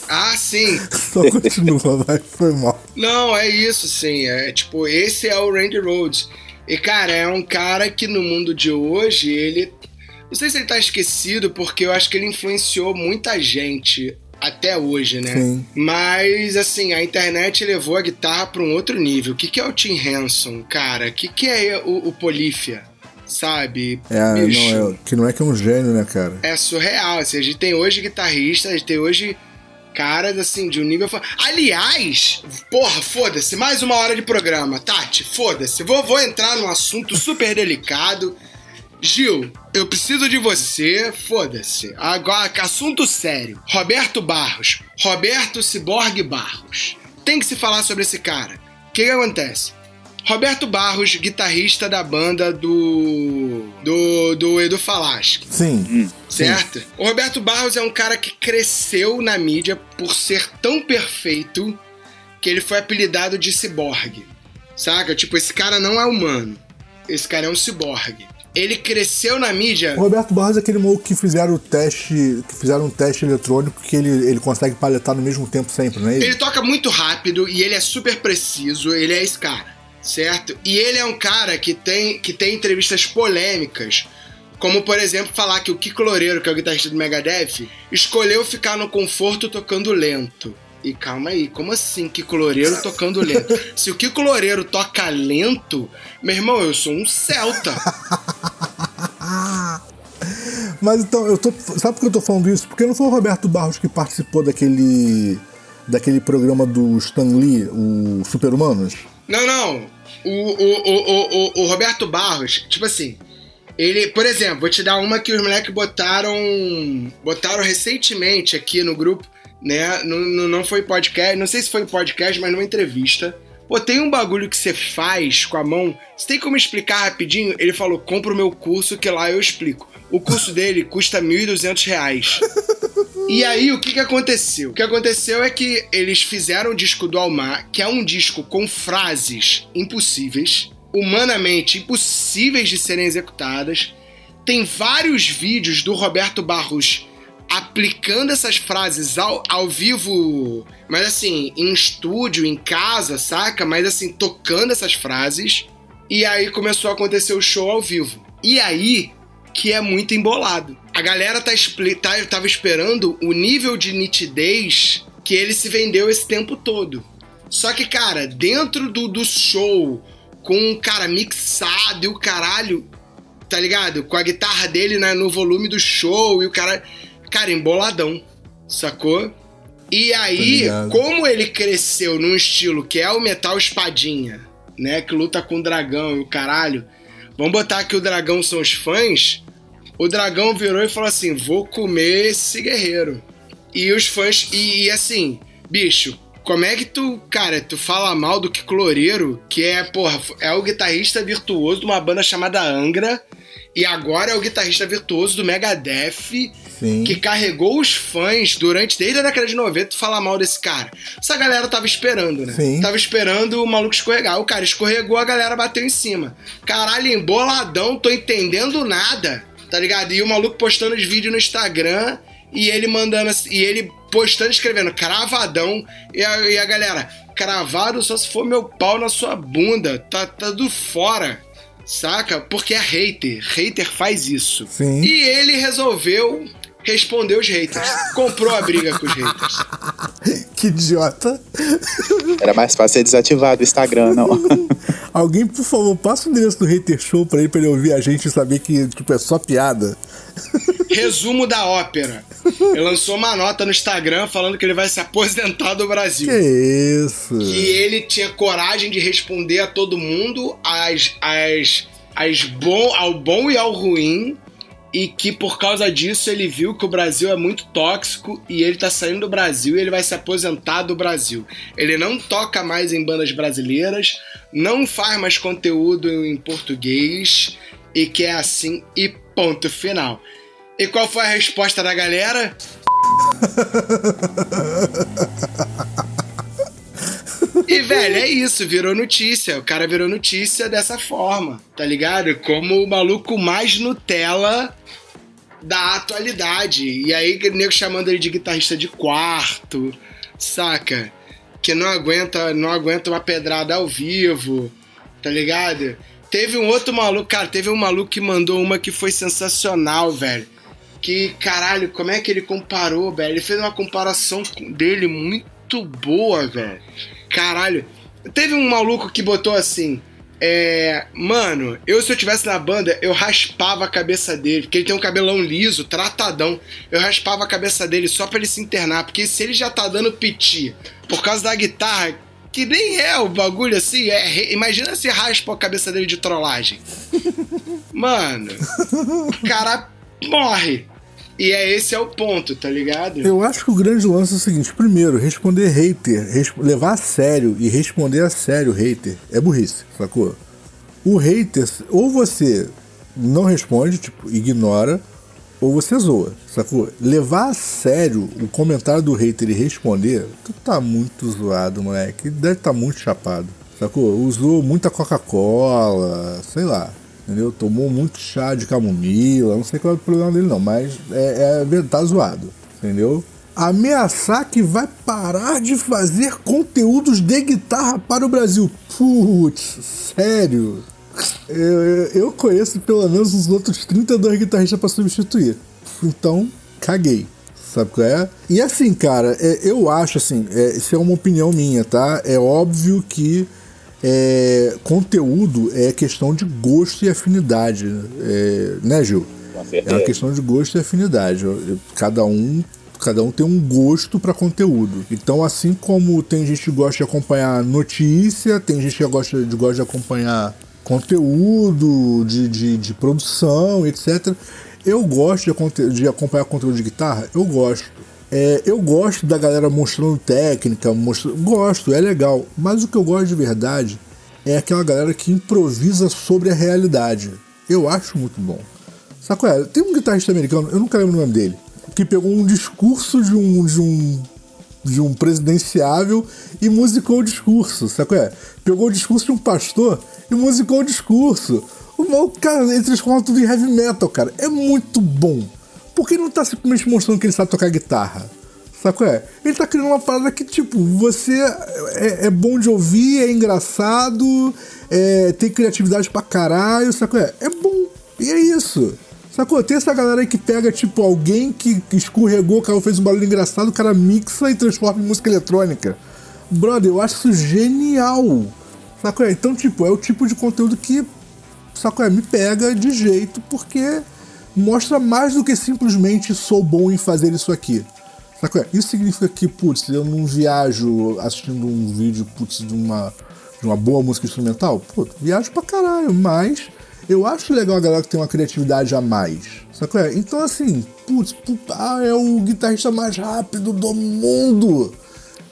Ah, sim. Só continua, vai, foi mal. Não, é isso, sim. É tipo, esse é o Randy Rhodes. E, cara, é um cara que no mundo de hoje, ele. Não sei se ele tá esquecido, porque eu acho que ele influenciou muita gente até hoje, né? Sim. Mas, assim, a internet levou a guitarra para um outro nível. O que, que é o Tim Henson, cara? O que, que é o, o Polífia? Sabe? É, não, é, que não é que é um gênio, né, cara? É surreal. Assim, a gente tem hoje guitarristas, a gente tem hoje caras, assim, de um nível. Aliás, porra, foda-se, mais uma hora de programa. Tati, foda-se. Vou, vou entrar num assunto super delicado Gil, eu preciso de você, foda-se. Agora, assunto sério. Roberto Barros. Roberto Ciborgue Barros. Tem que se falar sobre esse cara. O que, que acontece? Roberto Barros, guitarrista da banda do. do, do Edu Falaschi. Sim. Certo? O Roberto Barros é um cara que cresceu na mídia por ser tão perfeito que ele foi apelidado de ciborgue. Saca? Tipo, esse cara não é humano. Esse cara é um ciborgue. Ele cresceu na mídia. O Roberto Barros é aquele maluco que fizeram o teste, que fizeram um teste eletrônico que ele, ele consegue paletar no mesmo tempo sempre, não é Ele ele? toca muito rápido e ele é super preciso, ele é esse cara, certo? E ele é um cara que tem, que tem entrevistas polêmicas, como por exemplo falar que o Kiko Loureiro, que é o guitarrista do Megadeth, escolheu ficar no conforto tocando lento. E calma aí, como assim Kiko Loureiro tocando lento? Se o Kiko Loureiro toca lento, meu irmão, eu sou um celta. Mas então, eu tô. Sabe por que eu tô falando isso? Porque não foi o Roberto Barros que participou daquele. daquele programa do Stan Lee, o Super Humanos? Não, não. O, o, o, o, o Roberto Barros, tipo assim, ele, por exemplo, vou te dar uma que os moleques botaram. Botaram recentemente aqui no grupo, né? No- não foi podcast, não sei se foi podcast, mas numa entrevista. Pô, tem um bagulho que você faz com a mão. Você tem como explicar rapidinho? Ele falou: compra o meu curso que lá eu explico. O curso dele custa 1.200 reais. E aí, o que, que aconteceu? O que aconteceu é que eles fizeram o disco do Almar, que é um disco com frases impossíveis, humanamente impossíveis de serem executadas. Tem vários vídeos do Roberto Barros aplicando essas frases ao, ao vivo, mas assim, em estúdio, em casa, saca? Mas assim, tocando essas frases. E aí começou a acontecer o show ao vivo. E aí que é muito embolado. A galera tá, tá- tava esperando o nível de nitidez que ele se vendeu esse tempo todo. Só que, cara, dentro do, do show, com o cara mixado e o caralho, tá ligado? Com a guitarra dele na- no volume do show e o cara. Cara, emboladão, sacou? E aí, como ele cresceu num estilo que é o metal espadinha, né? Que luta com o dragão e o caralho. Vamos botar que o dragão são os fãs. O dragão virou e falou assim: vou comer esse guerreiro. E os fãs. E, e assim, bicho, como é que tu, cara, tu fala mal do Kiko Loureiro, que é, porra, é o guitarrista virtuoso de uma banda chamada Angra, e agora é o guitarrista virtuoso do Megadeth, Sim. que carregou os fãs durante, desde a década de 90, tu falar mal desse cara. Essa galera tava esperando, né? Sim. Tava esperando o maluco escorregar. O cara escorregou, a galera bateu em cima. Caralho, emboladão, tô entendendo nada, tá ligado? E o maluco postando os vídeos no Instagram e ele mandando e ele postando, escrevendo cravadão. E a, e a galera, cravado só se for meu pau na sua bunda, tá, tá do fora. Saca? Porque é hater. Hater faz isso. Sim. E ele resolveu responder os haters. Comprou a briga com os haters. Que idiota. Era mais fácil ser desativado o Instagram, não. Alguém, por favor, passa o endereço do Hater Show pra ele, pra ele ouvir a gente e saber que tipo, é só piada. Resumo da ópera. Ele lançou uma nota no Instagram falando que ele vai se aposentar do Brasil. Que isso? que ele tinha coragem de responder a todo mundo as, as, as bom, ao bom e ao ruim e que por causa disso ele viu que o Brasil é muito tóxico e ele tá saindo do Brasil e ele vai se aposentar do Brasil. Ele não toca mais em bandas brasileiras, não faz mais conteúdo em português e que é assim e ponto final. E qual foi a resposta da galera? E, velho, é isso, virou notícia. O cara virou notícia dessa forma, tá ligado? Como o maluco mais Nutella da atualidade. E aí, nego chamando ele de guitarrista de quarto, saca? Que não aguenta, não aguenta uma pedrada ao vivo, tá ligado? Teve um outro maluco, cara, teve um maluco que mandou uma que foi sensacional, velho. Que, caralho, como é que ele comparou, velho? Ele fez uma comparação dele muito boa, velho. Caralho. Teve um maluco que botou assim. É. Mano, eu se eu tivesse na banda, eu raspava a cabeça dele. Porque ele tem um cabelão liso, tratadão. Eu raspava a cabeça dele só pra ele se internar. Porque se ele já tá dando piti por causa da guitarra, que nem é o bagulho assim, é. Imagina se raspa a cabeça dele de trollagem. Mano, o cara morre. E é esse é o ponto, tá ligado? Eu acho que o grande lance é o seguinte: primeiro, responder hater, resp levar a sério e responder a sério hater é burrice, sacou? O hater, ou você não responde, tipo, ignora, ou você zoa, sacou? Levar a sério o comentário do hater e responder, tu tá muito zoado, moleque. Deve tá muito chapado, sacou? Usou muita Coca-Cola, sei lá, entendeu? Tomou muito chá de camomila, não sei qual é o problema dele não, mas é, é tá zoado, entendeu? Ameaçar que vai parar de fazer conteúdos de guitarra para o Brasil. Putz, sério? Eu, eu conheço pelo menos os outros 32 guitarristas para substituir. Então, caguei. Sabe qual é? E assim, cara, é, eu acho assim, é, isso é uma opinião minha, tá? É óbvio que é, conteúdo é questão de gosto e afinidade, é, né, Gil? É uma questão de gosto e afinidade. Cada um cada um tem um gosto para conteúdo. Então, assim como tem gente que gosta de acompanhar notícia, tem gente que gosta de, gosta de acompanhar conteúdo, de, de, de produção, etc. Eu gosto de, de, acompanhar conteúdo de guitarra, eu gosto. É, eu gosto da galera mostrando técnica, mostrando, gosto, é legal. Mas o que eu gosto de verdade é aquela galera que improvisa sobre a realidade. Eu acho muito bom. Sabe qual é? Tem um guitarrista americano, eu nunca lembro o nome dele, que pegou um discurso de um, de um de um presidenciável e musicou o discurso, sabe qual é? Pegou o discurso de um pastor e musicou o discurso. O maluco, cara, ele transforma tudo em heavy metal, cara. É muito bom. Por que ele não tá simplesmente mostrando que ele sabe tocar guitarra? Sabe qual é? Ele tá criando uma parada que, tipo, você é, é bom de ouvir, é engraçado, é, tem criatividade pra caralho, sabe qual é? É bom. E é isso. Sacou? Tem essa galera aí que pega, tipo, alguém que escorregou, o cara fez um barulho engraçado, o cara mixa e transforma em música eletrônica. Brother, eu acho isso genial. Sacou? Então, tipo, é o tipo de conteúdo que, sacou? Me pega de jeito, porque mostra mais do que simplesmente sou bom em fazer isso aqui. Isso significa que, putz, eu não viajo assistindo um vídeo, putz, de uma, de uma boa música instrumental? Pô, viajo pra caralho, mas eu acho legal a galera que tem uma criatividade a mais. Sacou? Então, assim, putz, ah, é o guitarrista mais rápido do mundo.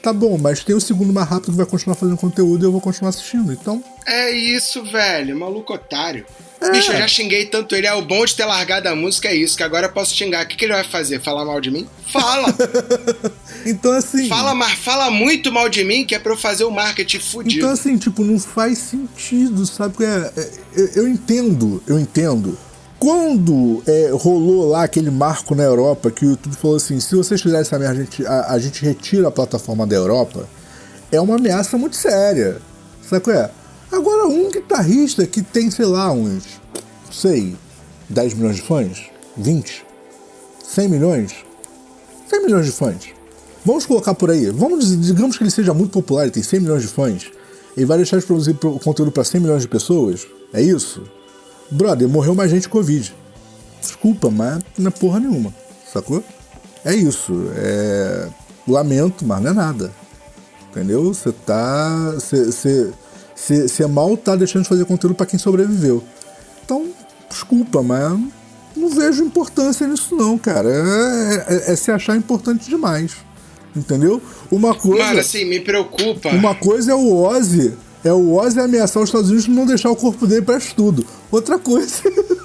Tá bom, mas tem o segundo mais rápido que vai continuar fazendo conteúdo e eu vou continuar assistindo. Então. É isso, velho. Maluco otário. É. Bicho, eu já xinguei tanto ele. É o bom de ter largado a música, é isso, que agora eu posso xingar. O que, que ele vai fazer? Falar mal de mim? Fala! então, assim. Fala, mas fala muito mal de mim, que é pra eu fazer o marketing fudido. Então, assim, tipo, não faz sentido, sabe? É, é, eu, eu entendo, eu entendo. Quando é, rolou lá aquele marco na Europa que o YouTube falou assim: se vocês fizerem essa merda, a gente, a, a gente retira a plataforma da Europa, é uma ameaça muito séria. Sabe qual é? Agora, um guitarrista que tem, sei lá, uns, sei, 10 milhões de fãs, 20, 100 milhões, 100 milhões de fãs. Vamos colocar por aí, vamos digamos que ele seja muito popular, ele tem 100 milhões de fãs, e vai deixar de produzir conteúdo para 100 milhões de pessoas? É isso? Brother, morreu mais gente Covid. Desculpa, mas não é porra nenhuma, sacou? É isso, é. Lamento, mas não é nada. Entendeu? Você tá. Você você mal tá deixando de fazer conteúdo para quem sobreviveu. Então, desculpa, mas não vejo importância nisso não, cara. É, é, é se achar importante demais. Entendeu? Uma coisa. Mano, assim, me preocupa. Uma coisa é o Ozzy. É o Ozzy ameaçar os Estados Unidos não deixar o corpo dele para estudo. Outra coisa.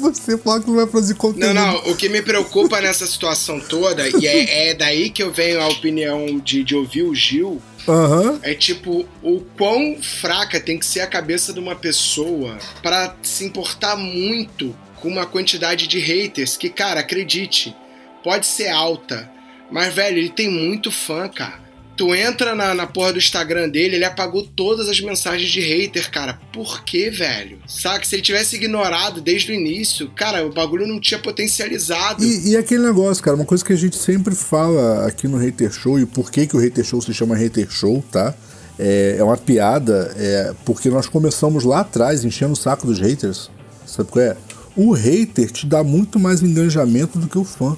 você falar que não vai fazer conteúdo. Não, não. O que me preocupa nessa situação toda, e é, é, daí que eu venho a opinião de, de ouvir o Gil, Uhum. É tipo, o quão fraca tem que ser a cabeça de uma pessoa para se importar muito com uma quantidade de haters que, cara, acredite, pode ser alta, mas, velho, ele tem muito fã, cara. Tu entra na, na porra do Instagram dele, ele apagou todas as mensagens de hater, cara. Por quê, velho? Saca? Se ele tivesse ignorado desde o início, cara, o bagulho não tinha potencializado. E, e aquele negócio, cara, uma coisa que a gente sempre fala aqui no Hater Show, e por que, que o Hater Show se chama Hater Show, tá? É, é uma piada, é, porque nós começamos lá atrás enchendo o saco dos haters. Sabe qual é? O hater te dá muito mais engajamento do que o fã.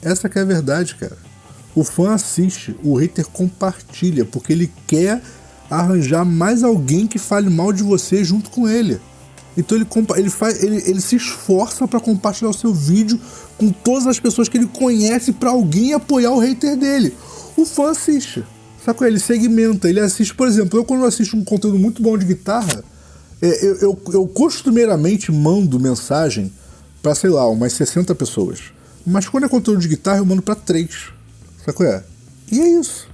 Essa que é a verdade, cara. O fã assiste, o hater compartilha, porque ele quer arranjar mais alguém que fale mal de você junto com ele. Então ele, ele, faz, ele, ele se esforça para compartilhar o seu vídeo com todas as pessoas que ele conhece para alguém apoiar o hater dele. O fã assiste. Sabe? Ele segmenta, ele assiste, por exemplo, eu quando assisto um conteúdo muito bom de guitarra, é, eu, eu, eu costumeiramente mando mensagem para, sei lá, umas 60 pessoas. Mas quando é conteúdo de guitarra, eu mando para 3. Sabe é? E é isso.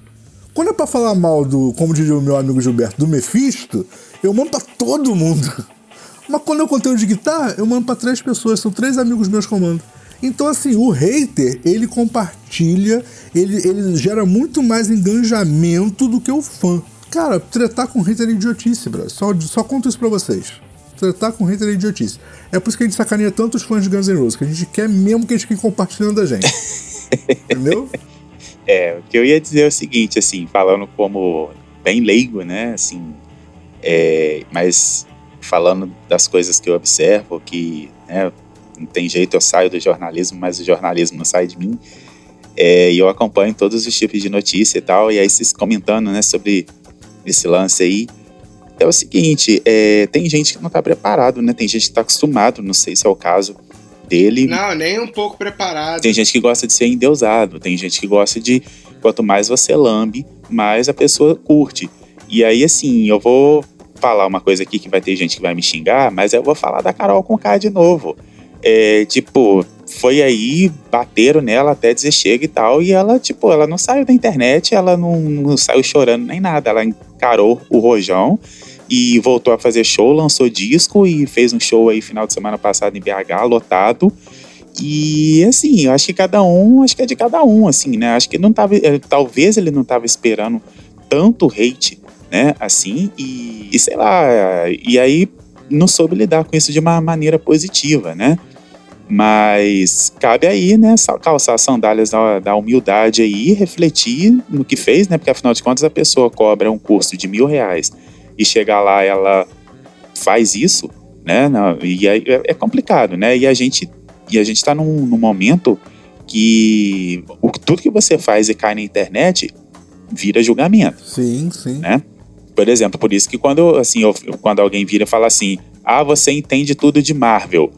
Quando é pra falar mal do, como diria o meu amigo Gilberto, do Mephisto, eu mando pra todo mundo. Mas quando é conteúdo de guitarra, eu mando pra três pessoas, são três amigos meus que eu mando. Então, assim, o hater, ele compartilha, ele, ele gera muito mais engajamento do que o fã. Cara, tretar com hater é idiotice, bro. Só, só conto isso pra vocês. Tretar com hater é idiotice. É por isso que a gente sacaneia tanto os fãs de Guns N' Roses, que a gente quer mesmo que eles fiquem compartilhando a gente. Entendeu? É, o que eu ia dizer é o seguinte, assim, falando como bem leigo, né, assim, é, mas falando das coisas que eu observo, que né, não tem jeito, eu saio do jornalismo, mas o jornalismo não sai de mim, é, e eu acompanho todos os tipos de notícia e tal, e aí vocês comentando, né, sobre esse lance aí, é o seguinte, é, tem gente que não está preparado, né, tem gente que está acostumado, não sei se é o caso, dele. Não, nem um pouco preparado. Tem gente que gosta de ser endeusado, tem gente que gosta de. Quanto mais você lambe, mais a pessoa curte. E aí, assim, eu vou falar uma coisa aqui que vai ter gente que vai me xingar, mas eu vou falar da Carol com K de novo. É, tipo, foi aí, bateram nela até dizer chega e tal, e ela, tipo, ela não saiu da internet, ela não, não saiu chorando nem nada, ela encarou o rojão e voltou a fazer show, lançou disco e fez um show aí final de semana passado em BH, lotado. E assim, eu acho que cada um, acho que é de cada um, assim, né? Acho que não tava, eh, talvez ele não tava esperando tanto hate, né? Assim, e, e sei lá, e aí não soube lidar com isso de uma maneira positiva, né? Mas cabe aí, né, calçar as sandálias da, da humildade aí, refletir no que fez, né? Porque afinal de contas a pessoa cobra um curso de mil reais e chegar lá ela faz isso, né? E aí é, é complicado, né? E a gente e a gente está num, num, momento que o, tudo que você faz e cai na internet vira julgamento. Sim, sim. Né? Por exemplo, por isso que quando assim, eu, quando alguém vira e fala assim, ah, você entende tudo de Marvel.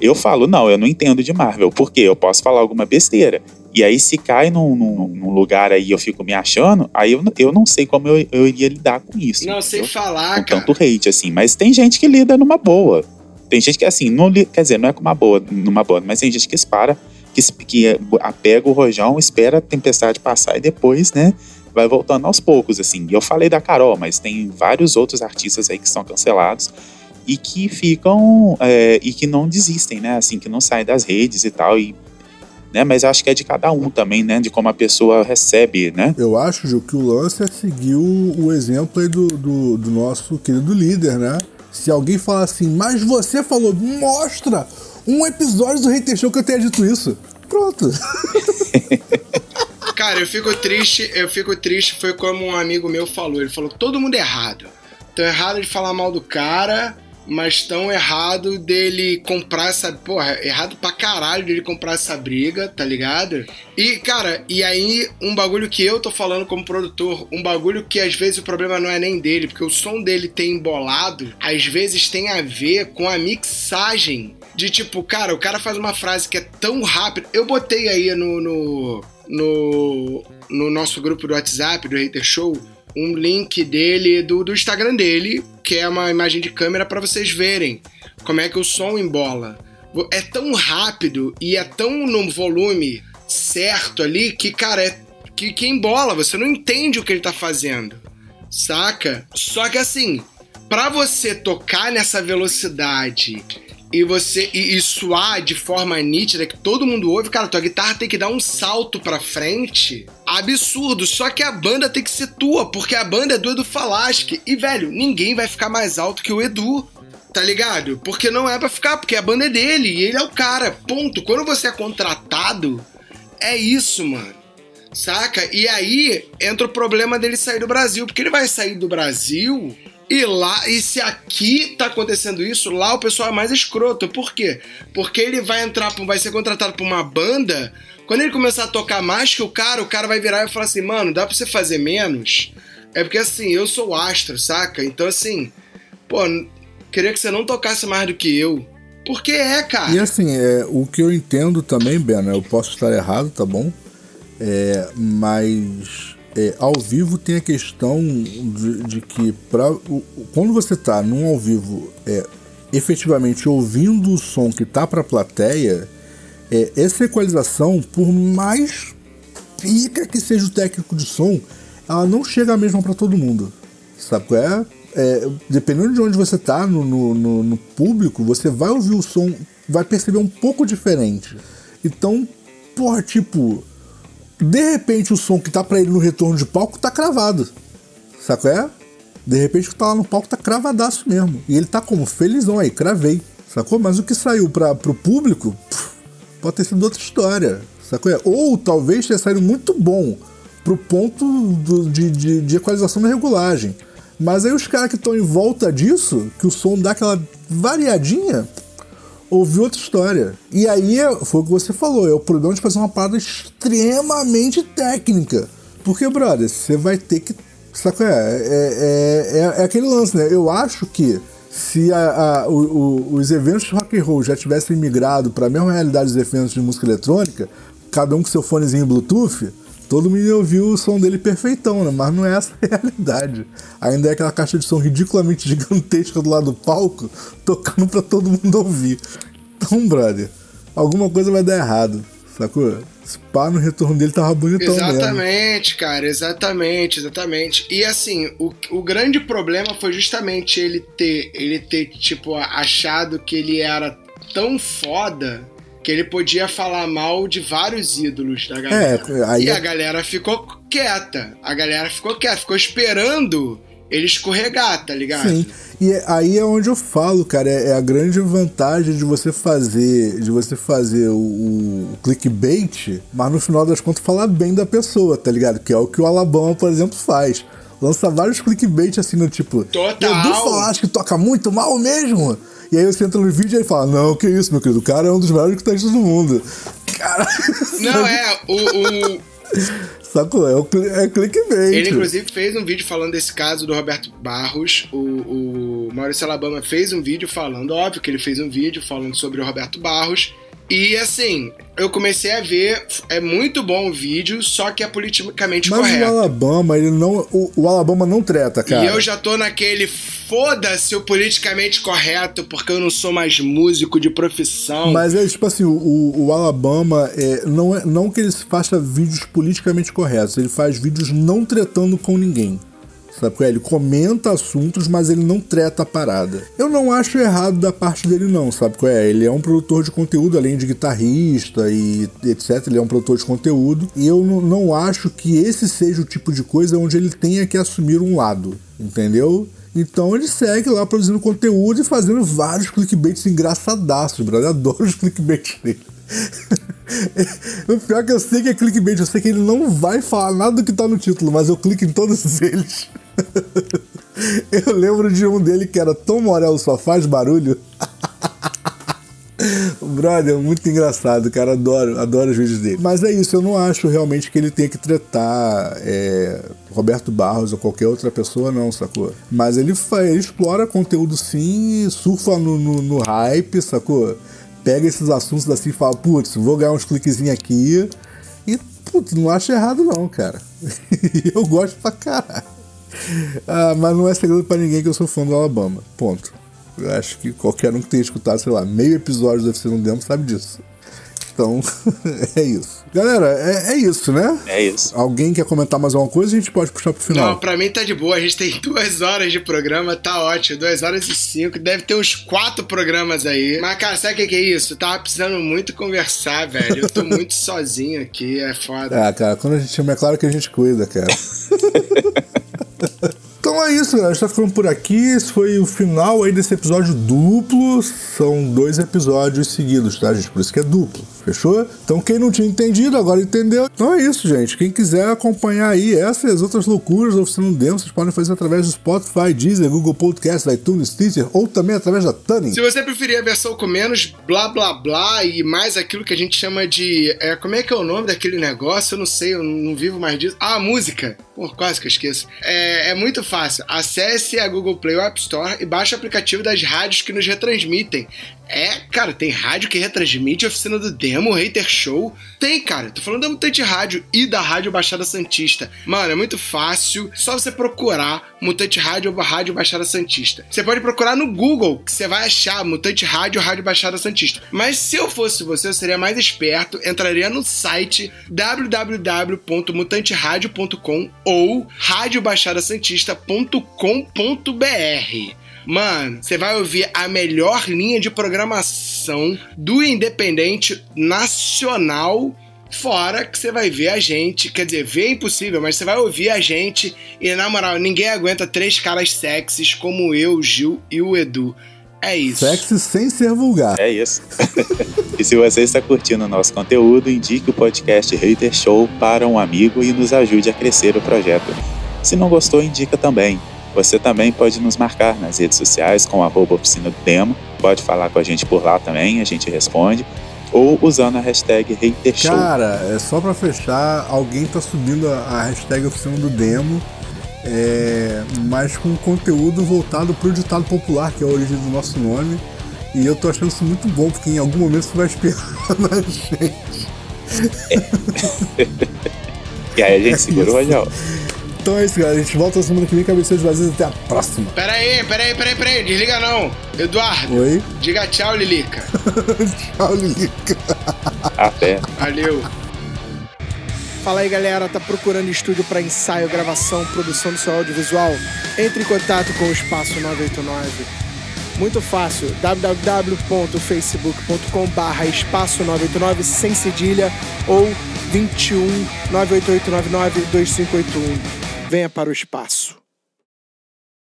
Eu falo, não, eu não entendo de Marvel. Por quê? Eu posso falar alguma besteira. E aí, se cai num, num, num lugar aí eu fico me achando, aí eu, eu não sei como eu, eu iria lidar com isso. Não, sem falar, com cara. tanto hate, assim. Mas tem gente que lida numa boa. Tem gente que, assim, não quer dizer, não é com uma boa, numa boa, mas tem gente que espera, que, que apega o rojão, espera a tempestade passar e depois, né, vai voltando aos poucos, assim. E eu falei da Carol, mas tem vários outros artistas aí que são cancelados e que ficam é, e que não desistem, né? Assim, que não saem das redes e tal. E né? Mas acho que é de cada um também, né? De como a pessoa recebe, né? Eu acho, Ju, que o lance é seguir o, o exemplo aí do, do, do nosso querido líder, né? Se alguém falar assim, mas você falou, mostra um episódio do Hater Show que eu tenha dito isso. Pronto. Cara, eu fico triste, eu fico triste, foi como um amigo meu falou, ele falou, todo mundo é errado. Então é errado de falar mal do cara, mas tão errado dele comprar essa. Porra, errado pra caralho dele comprar essa briga, tá ligado? E, cara, e aí um bagulho que eu tô falando como produtor, um bagulho que às vezes o problema não é nem dele, porque o som dele tem embolado, às vezes tem a ver com a mixagem. De tipo, cara, o cara faz uma frase que é tão rápida. Eu botei aí no, no, no, no nosso grupo do WhatsApp, do Hater Show, um link dele, do, do Instagram dele, que é uma imagem de câmera para vocês verem como é que o som embola. É tão rápido e é tão no volume certo ali que, cara, é que, que embola, você não entende o que ele tá fazendo. Saca? Só que assim, para você tocar nessa velocidade e você e, e suar de forma nítida que todo mundo ouve, cara, tua guitarra tem que dar um salto pra frente absurdo. Só que a banda tem que ser tua, porque a banda é do Edu Falaschi. E, velho, ninguém vai ficar mais alto que o Edu. Tá ligado? Porque não é pra ficar, porque a banda é dele e ele é o cara. Ponto. Quando você é contratado, é isso, mano. Saca? E aí entra o problema dele sair do Brasil, porque ele vai sair do Brasil e lá, e se aqui tá acontecendo isso, lá o pessoal é mais escroto. Por quê? Porque ele vai entrar, vai ser contratado por uma banda. Quando ele começar a tocar mais que o cara, o cara vai virar e falar assim: mano, dá pra você fazer menos? É porque assim, eu sou astro, saca? Então assim, pô, Queria que você não tocasse mais do que eu. Porque é, cara. E assim, é, o que eu entendo também, Ben, eu posso estar errado, tá bom? É, mas é, ao vivo tem a questão de, de que pra, quando você tá num ao vivo é, efetivamente ouvindo o som que tá pra plateia, é, essa equalização, por mais pica que seja o técnico de som, ela não chega a mesma para todo mundo. Sabe qual é? é? Dependendo de onde você tá no, no, no, público, você vai ouvir o som, vai perceber um pouco diferente. Então, porra, tipo, de repente o som que tá pra ele no retorno de palco tá cravado. Sabe qual é? De repente o que tá lá no palco tá cravadaço mesmo. E ele tá como? Felizão aí, cravei. Sacou? Mas o que saiu pra, pro público pode ter sido outra história. Sacou? É? Ou talvez tenha saído muito bom pro ponto do, de, de, de equalização da regulagem. Mas aí os caras que estão em volta disso, que o som dá aquela variadinha, ouviu outra história. E aí é, foi o que você falou, é o problema de fazer uma parada extremamente técnica. Porque, brother, você vai ter que. Saca? É, é, é, é aquele lance, né? Eu acho que se a, a, o, o, os eventos de rock and roll já tivessem migrado para a mesma realidade dos eventos de música eletrônica, cada um com seu fonezinho Bluetooth, todo mundo ia ouvir o som dele perfeitão, né? Mas não é essa a realidade. Ainda é aquela caixa de som ridiculamente gigantesca do lado do palco, tocando para todo mundo ouvir. Então, brother, alguma coisa vai dar errado, sacou? Pá no retorno dele tava bonitão Exatamente, mesmo. cara, exatamente, exatamente. E assim, o, o grande problema foi justamente ele ter, ele ter, tipo, achado que ele era tão foda que ele podia falar mal de vários ídolos da galera. É, aí... E a galera ficou quieta. A galera ficou quieta, ficou esperando ele escorregar, tá ligado? Sim. E é, aí é onde eu falo, cara, é, é, a grande vantagem de você fazer, de você fazer o, o, clickbait, mas no final das contas falar bem da pessoa, tá ligado? Que é o que o Alabama, por exemplo, faz. Lança vários clickbait assim no tipo, Total. Edu Falasco que toca muito mal mesmo. E aí você entra no vídeo e fala: Não, que isso, meu querido, o cara é um dos melhores guitarristas do mundo. Cara. Não, é, o... o... Sacou? É, o, é clickbait. Ele, inclusive, fez um vídeo falando desse caso do Roberto Barros. O, o Maurício Alabama fez um vídeo falando, óbvio que ele fez um vídeo falando sobre o Roberto Barros. E assim, eu comecei a ver, é muito bom o vídeo, só que é politicamente Mas correto. Mas o Alabama, ele não. O, o, Alabama não treta, cara. E eu já tô naquele foda-se o politicamente correto, porque eu não sou mais músico de profissão. Mas é tipo assim, o, o Alabama é, não, é, não que ele faça vídeos politicamente corretos, ele faz vídeos não tretando com ninguém. Sabe é? Ele comenta assuntos, mas ele não treta a parada. Eu não acho errado da parte dele, não, sabe qual é? Ele é um produtor de conteúdo, além de guitarrista e etc. Ele é um produtor de conteúdo. E eu não acho que esse seja o tipo de coisa onde ele tenha que assumir um lado, entendeu? Então ele segue lá produzindo conteúdo e fazendo vários clickbaits engraçadaços, brother. Adoro os clickbaits dele. o pior é que eu sei que é clickbait, eu sei que ele não vai falar nada do que tá no título, mas eu clico em todos eles. eu lembro de um dele que era Tom Morello só faz barulho. Brother, muito engraçado, cara. Adoro, adoro os vídeos dele. Mas é isso, eu não acho realmente que ele tenha que tretar é, Roberto Barros ou qualquer outra pessoa, não, sacou? Mas ele, ele explora conteúdo sim, surfa no, no, no hype, sacou? Pega esses assuntos assim e fala, putz, vou ganhar uns cliquezinhos aqui. E, putz, não acho errado não, cara. eu gosto pra caralho. Ah, mas não é segredo para ninguém que eu sou fã do Alabama. Ponto. Eu acho que qualquer um que tenha escutado, sei lá, meio episódio do UFC no Demo sabe disso. Então, é isso. Galera, é, é, isso, né? É isso. Alguém quer comentar mais alguma coisa? A gente pode puxar pro final. Não, pra mim tá de boa. A gente tem duas horas de programa, tá ótimo. Duas horas e cinco. Deve ter uns quatro programas aí. Mas, cara, sabe o que, que é isso? Eu tava precisando muito conversar, velho. Eu tô muito sozinho aqui, é foda. Ah, cara, quando a gente chama, é claro que a gente cuida, cara. Então é isso, galera. A gente tá ficando por aqui. Esse foi o final aí desse episódio duplo. São dois episódios seguidos, tá, gente? Por isso que é duplo. Fechou? Então quem não tinha entendido, agora entendeu. Então é isso, gente. Quem quiser acompanhar aí essas e as outras loucuras da Oficina Demo, vocês podem fazer através do Spotify, Deezer, Google Podcast, iTunes, Stitcher ou também através da Tuning. Se você preferir a versão com menos blá blá blá e mais aquilo que a gente chama de. É, como é que é o nome daquele negócio? Eu não sei, eu não vivo mais disso. Ah, música. Pô, quase que eu esqueço. É, é, muito fácil. Acesse a Google Play ou App Store e baixe o aplicativo das rádios que nos retransmitem. É, cara, tem rádio que retransmite a oficina do Demo, Hater Show. Tem, cara. Tô falando da Mutante Rádio e da Rádio Baixada Santista. Mano, é muito fácil. Só você procurar Mutante Rádio ou Rádio Baixada Santista. Você pode procurar no Google, que você vai achar Mutante Rádio ou Rádio Baixada Santista. Mas se eu fosse você, eu seria mais esperto, entraria no site www.mutanteradio.com ou radiobaixadasantista.com.br. Mano, você vai ouvir a melhor linha de programação do independente nacional. Fora que você vai ver a gente, quer dizer, ver é impossível, mas você vai ouvir a gente e na moral, ninguém aguenta três caras sexys como eu, Gil e o Edu. É isso. Sexy sem ser vulgar. É isso. e se você está curtindo o nosso conteúdo, indique o podcast Hater Show para um amigo e nos ajude a crescer o projeto. Se não gostou, indica também. Você também pode nos marcar nas redes sociais com arroba oficina do demo. Pode falar com a gente por lá também, a gente responde. Ou usando a hashtag HaterShow. Cara, é só para fechar, alguém tá subindo a hashtag oficina do demo, é, mas com conteúdo voltado pro ditado popular, que é a origem do nosso nome. E eu tô achando isso muito bom, porque em algum momento você vai esperar na gente. É. e aí a gente segurou, Rogério. Então é isso, galera. A gente volta semana que vem, cabeça de vazias. Até a próxima. Pera aí, pera aí, pera aí, pera aí. Desliga não. Eduardo. Oi? Diga tchau, Lilica. tchau, Lilica. Até. Valeu. Fala aí, galera. Tá procurando estúdio para ensaio, gravação, produção do seu audiovisual? Entre em contato com o Espaço 989. Muito fácil, www.facebook.com barra espaço 989 sem cedilha ou 21 98899 2581 venha para o espaço.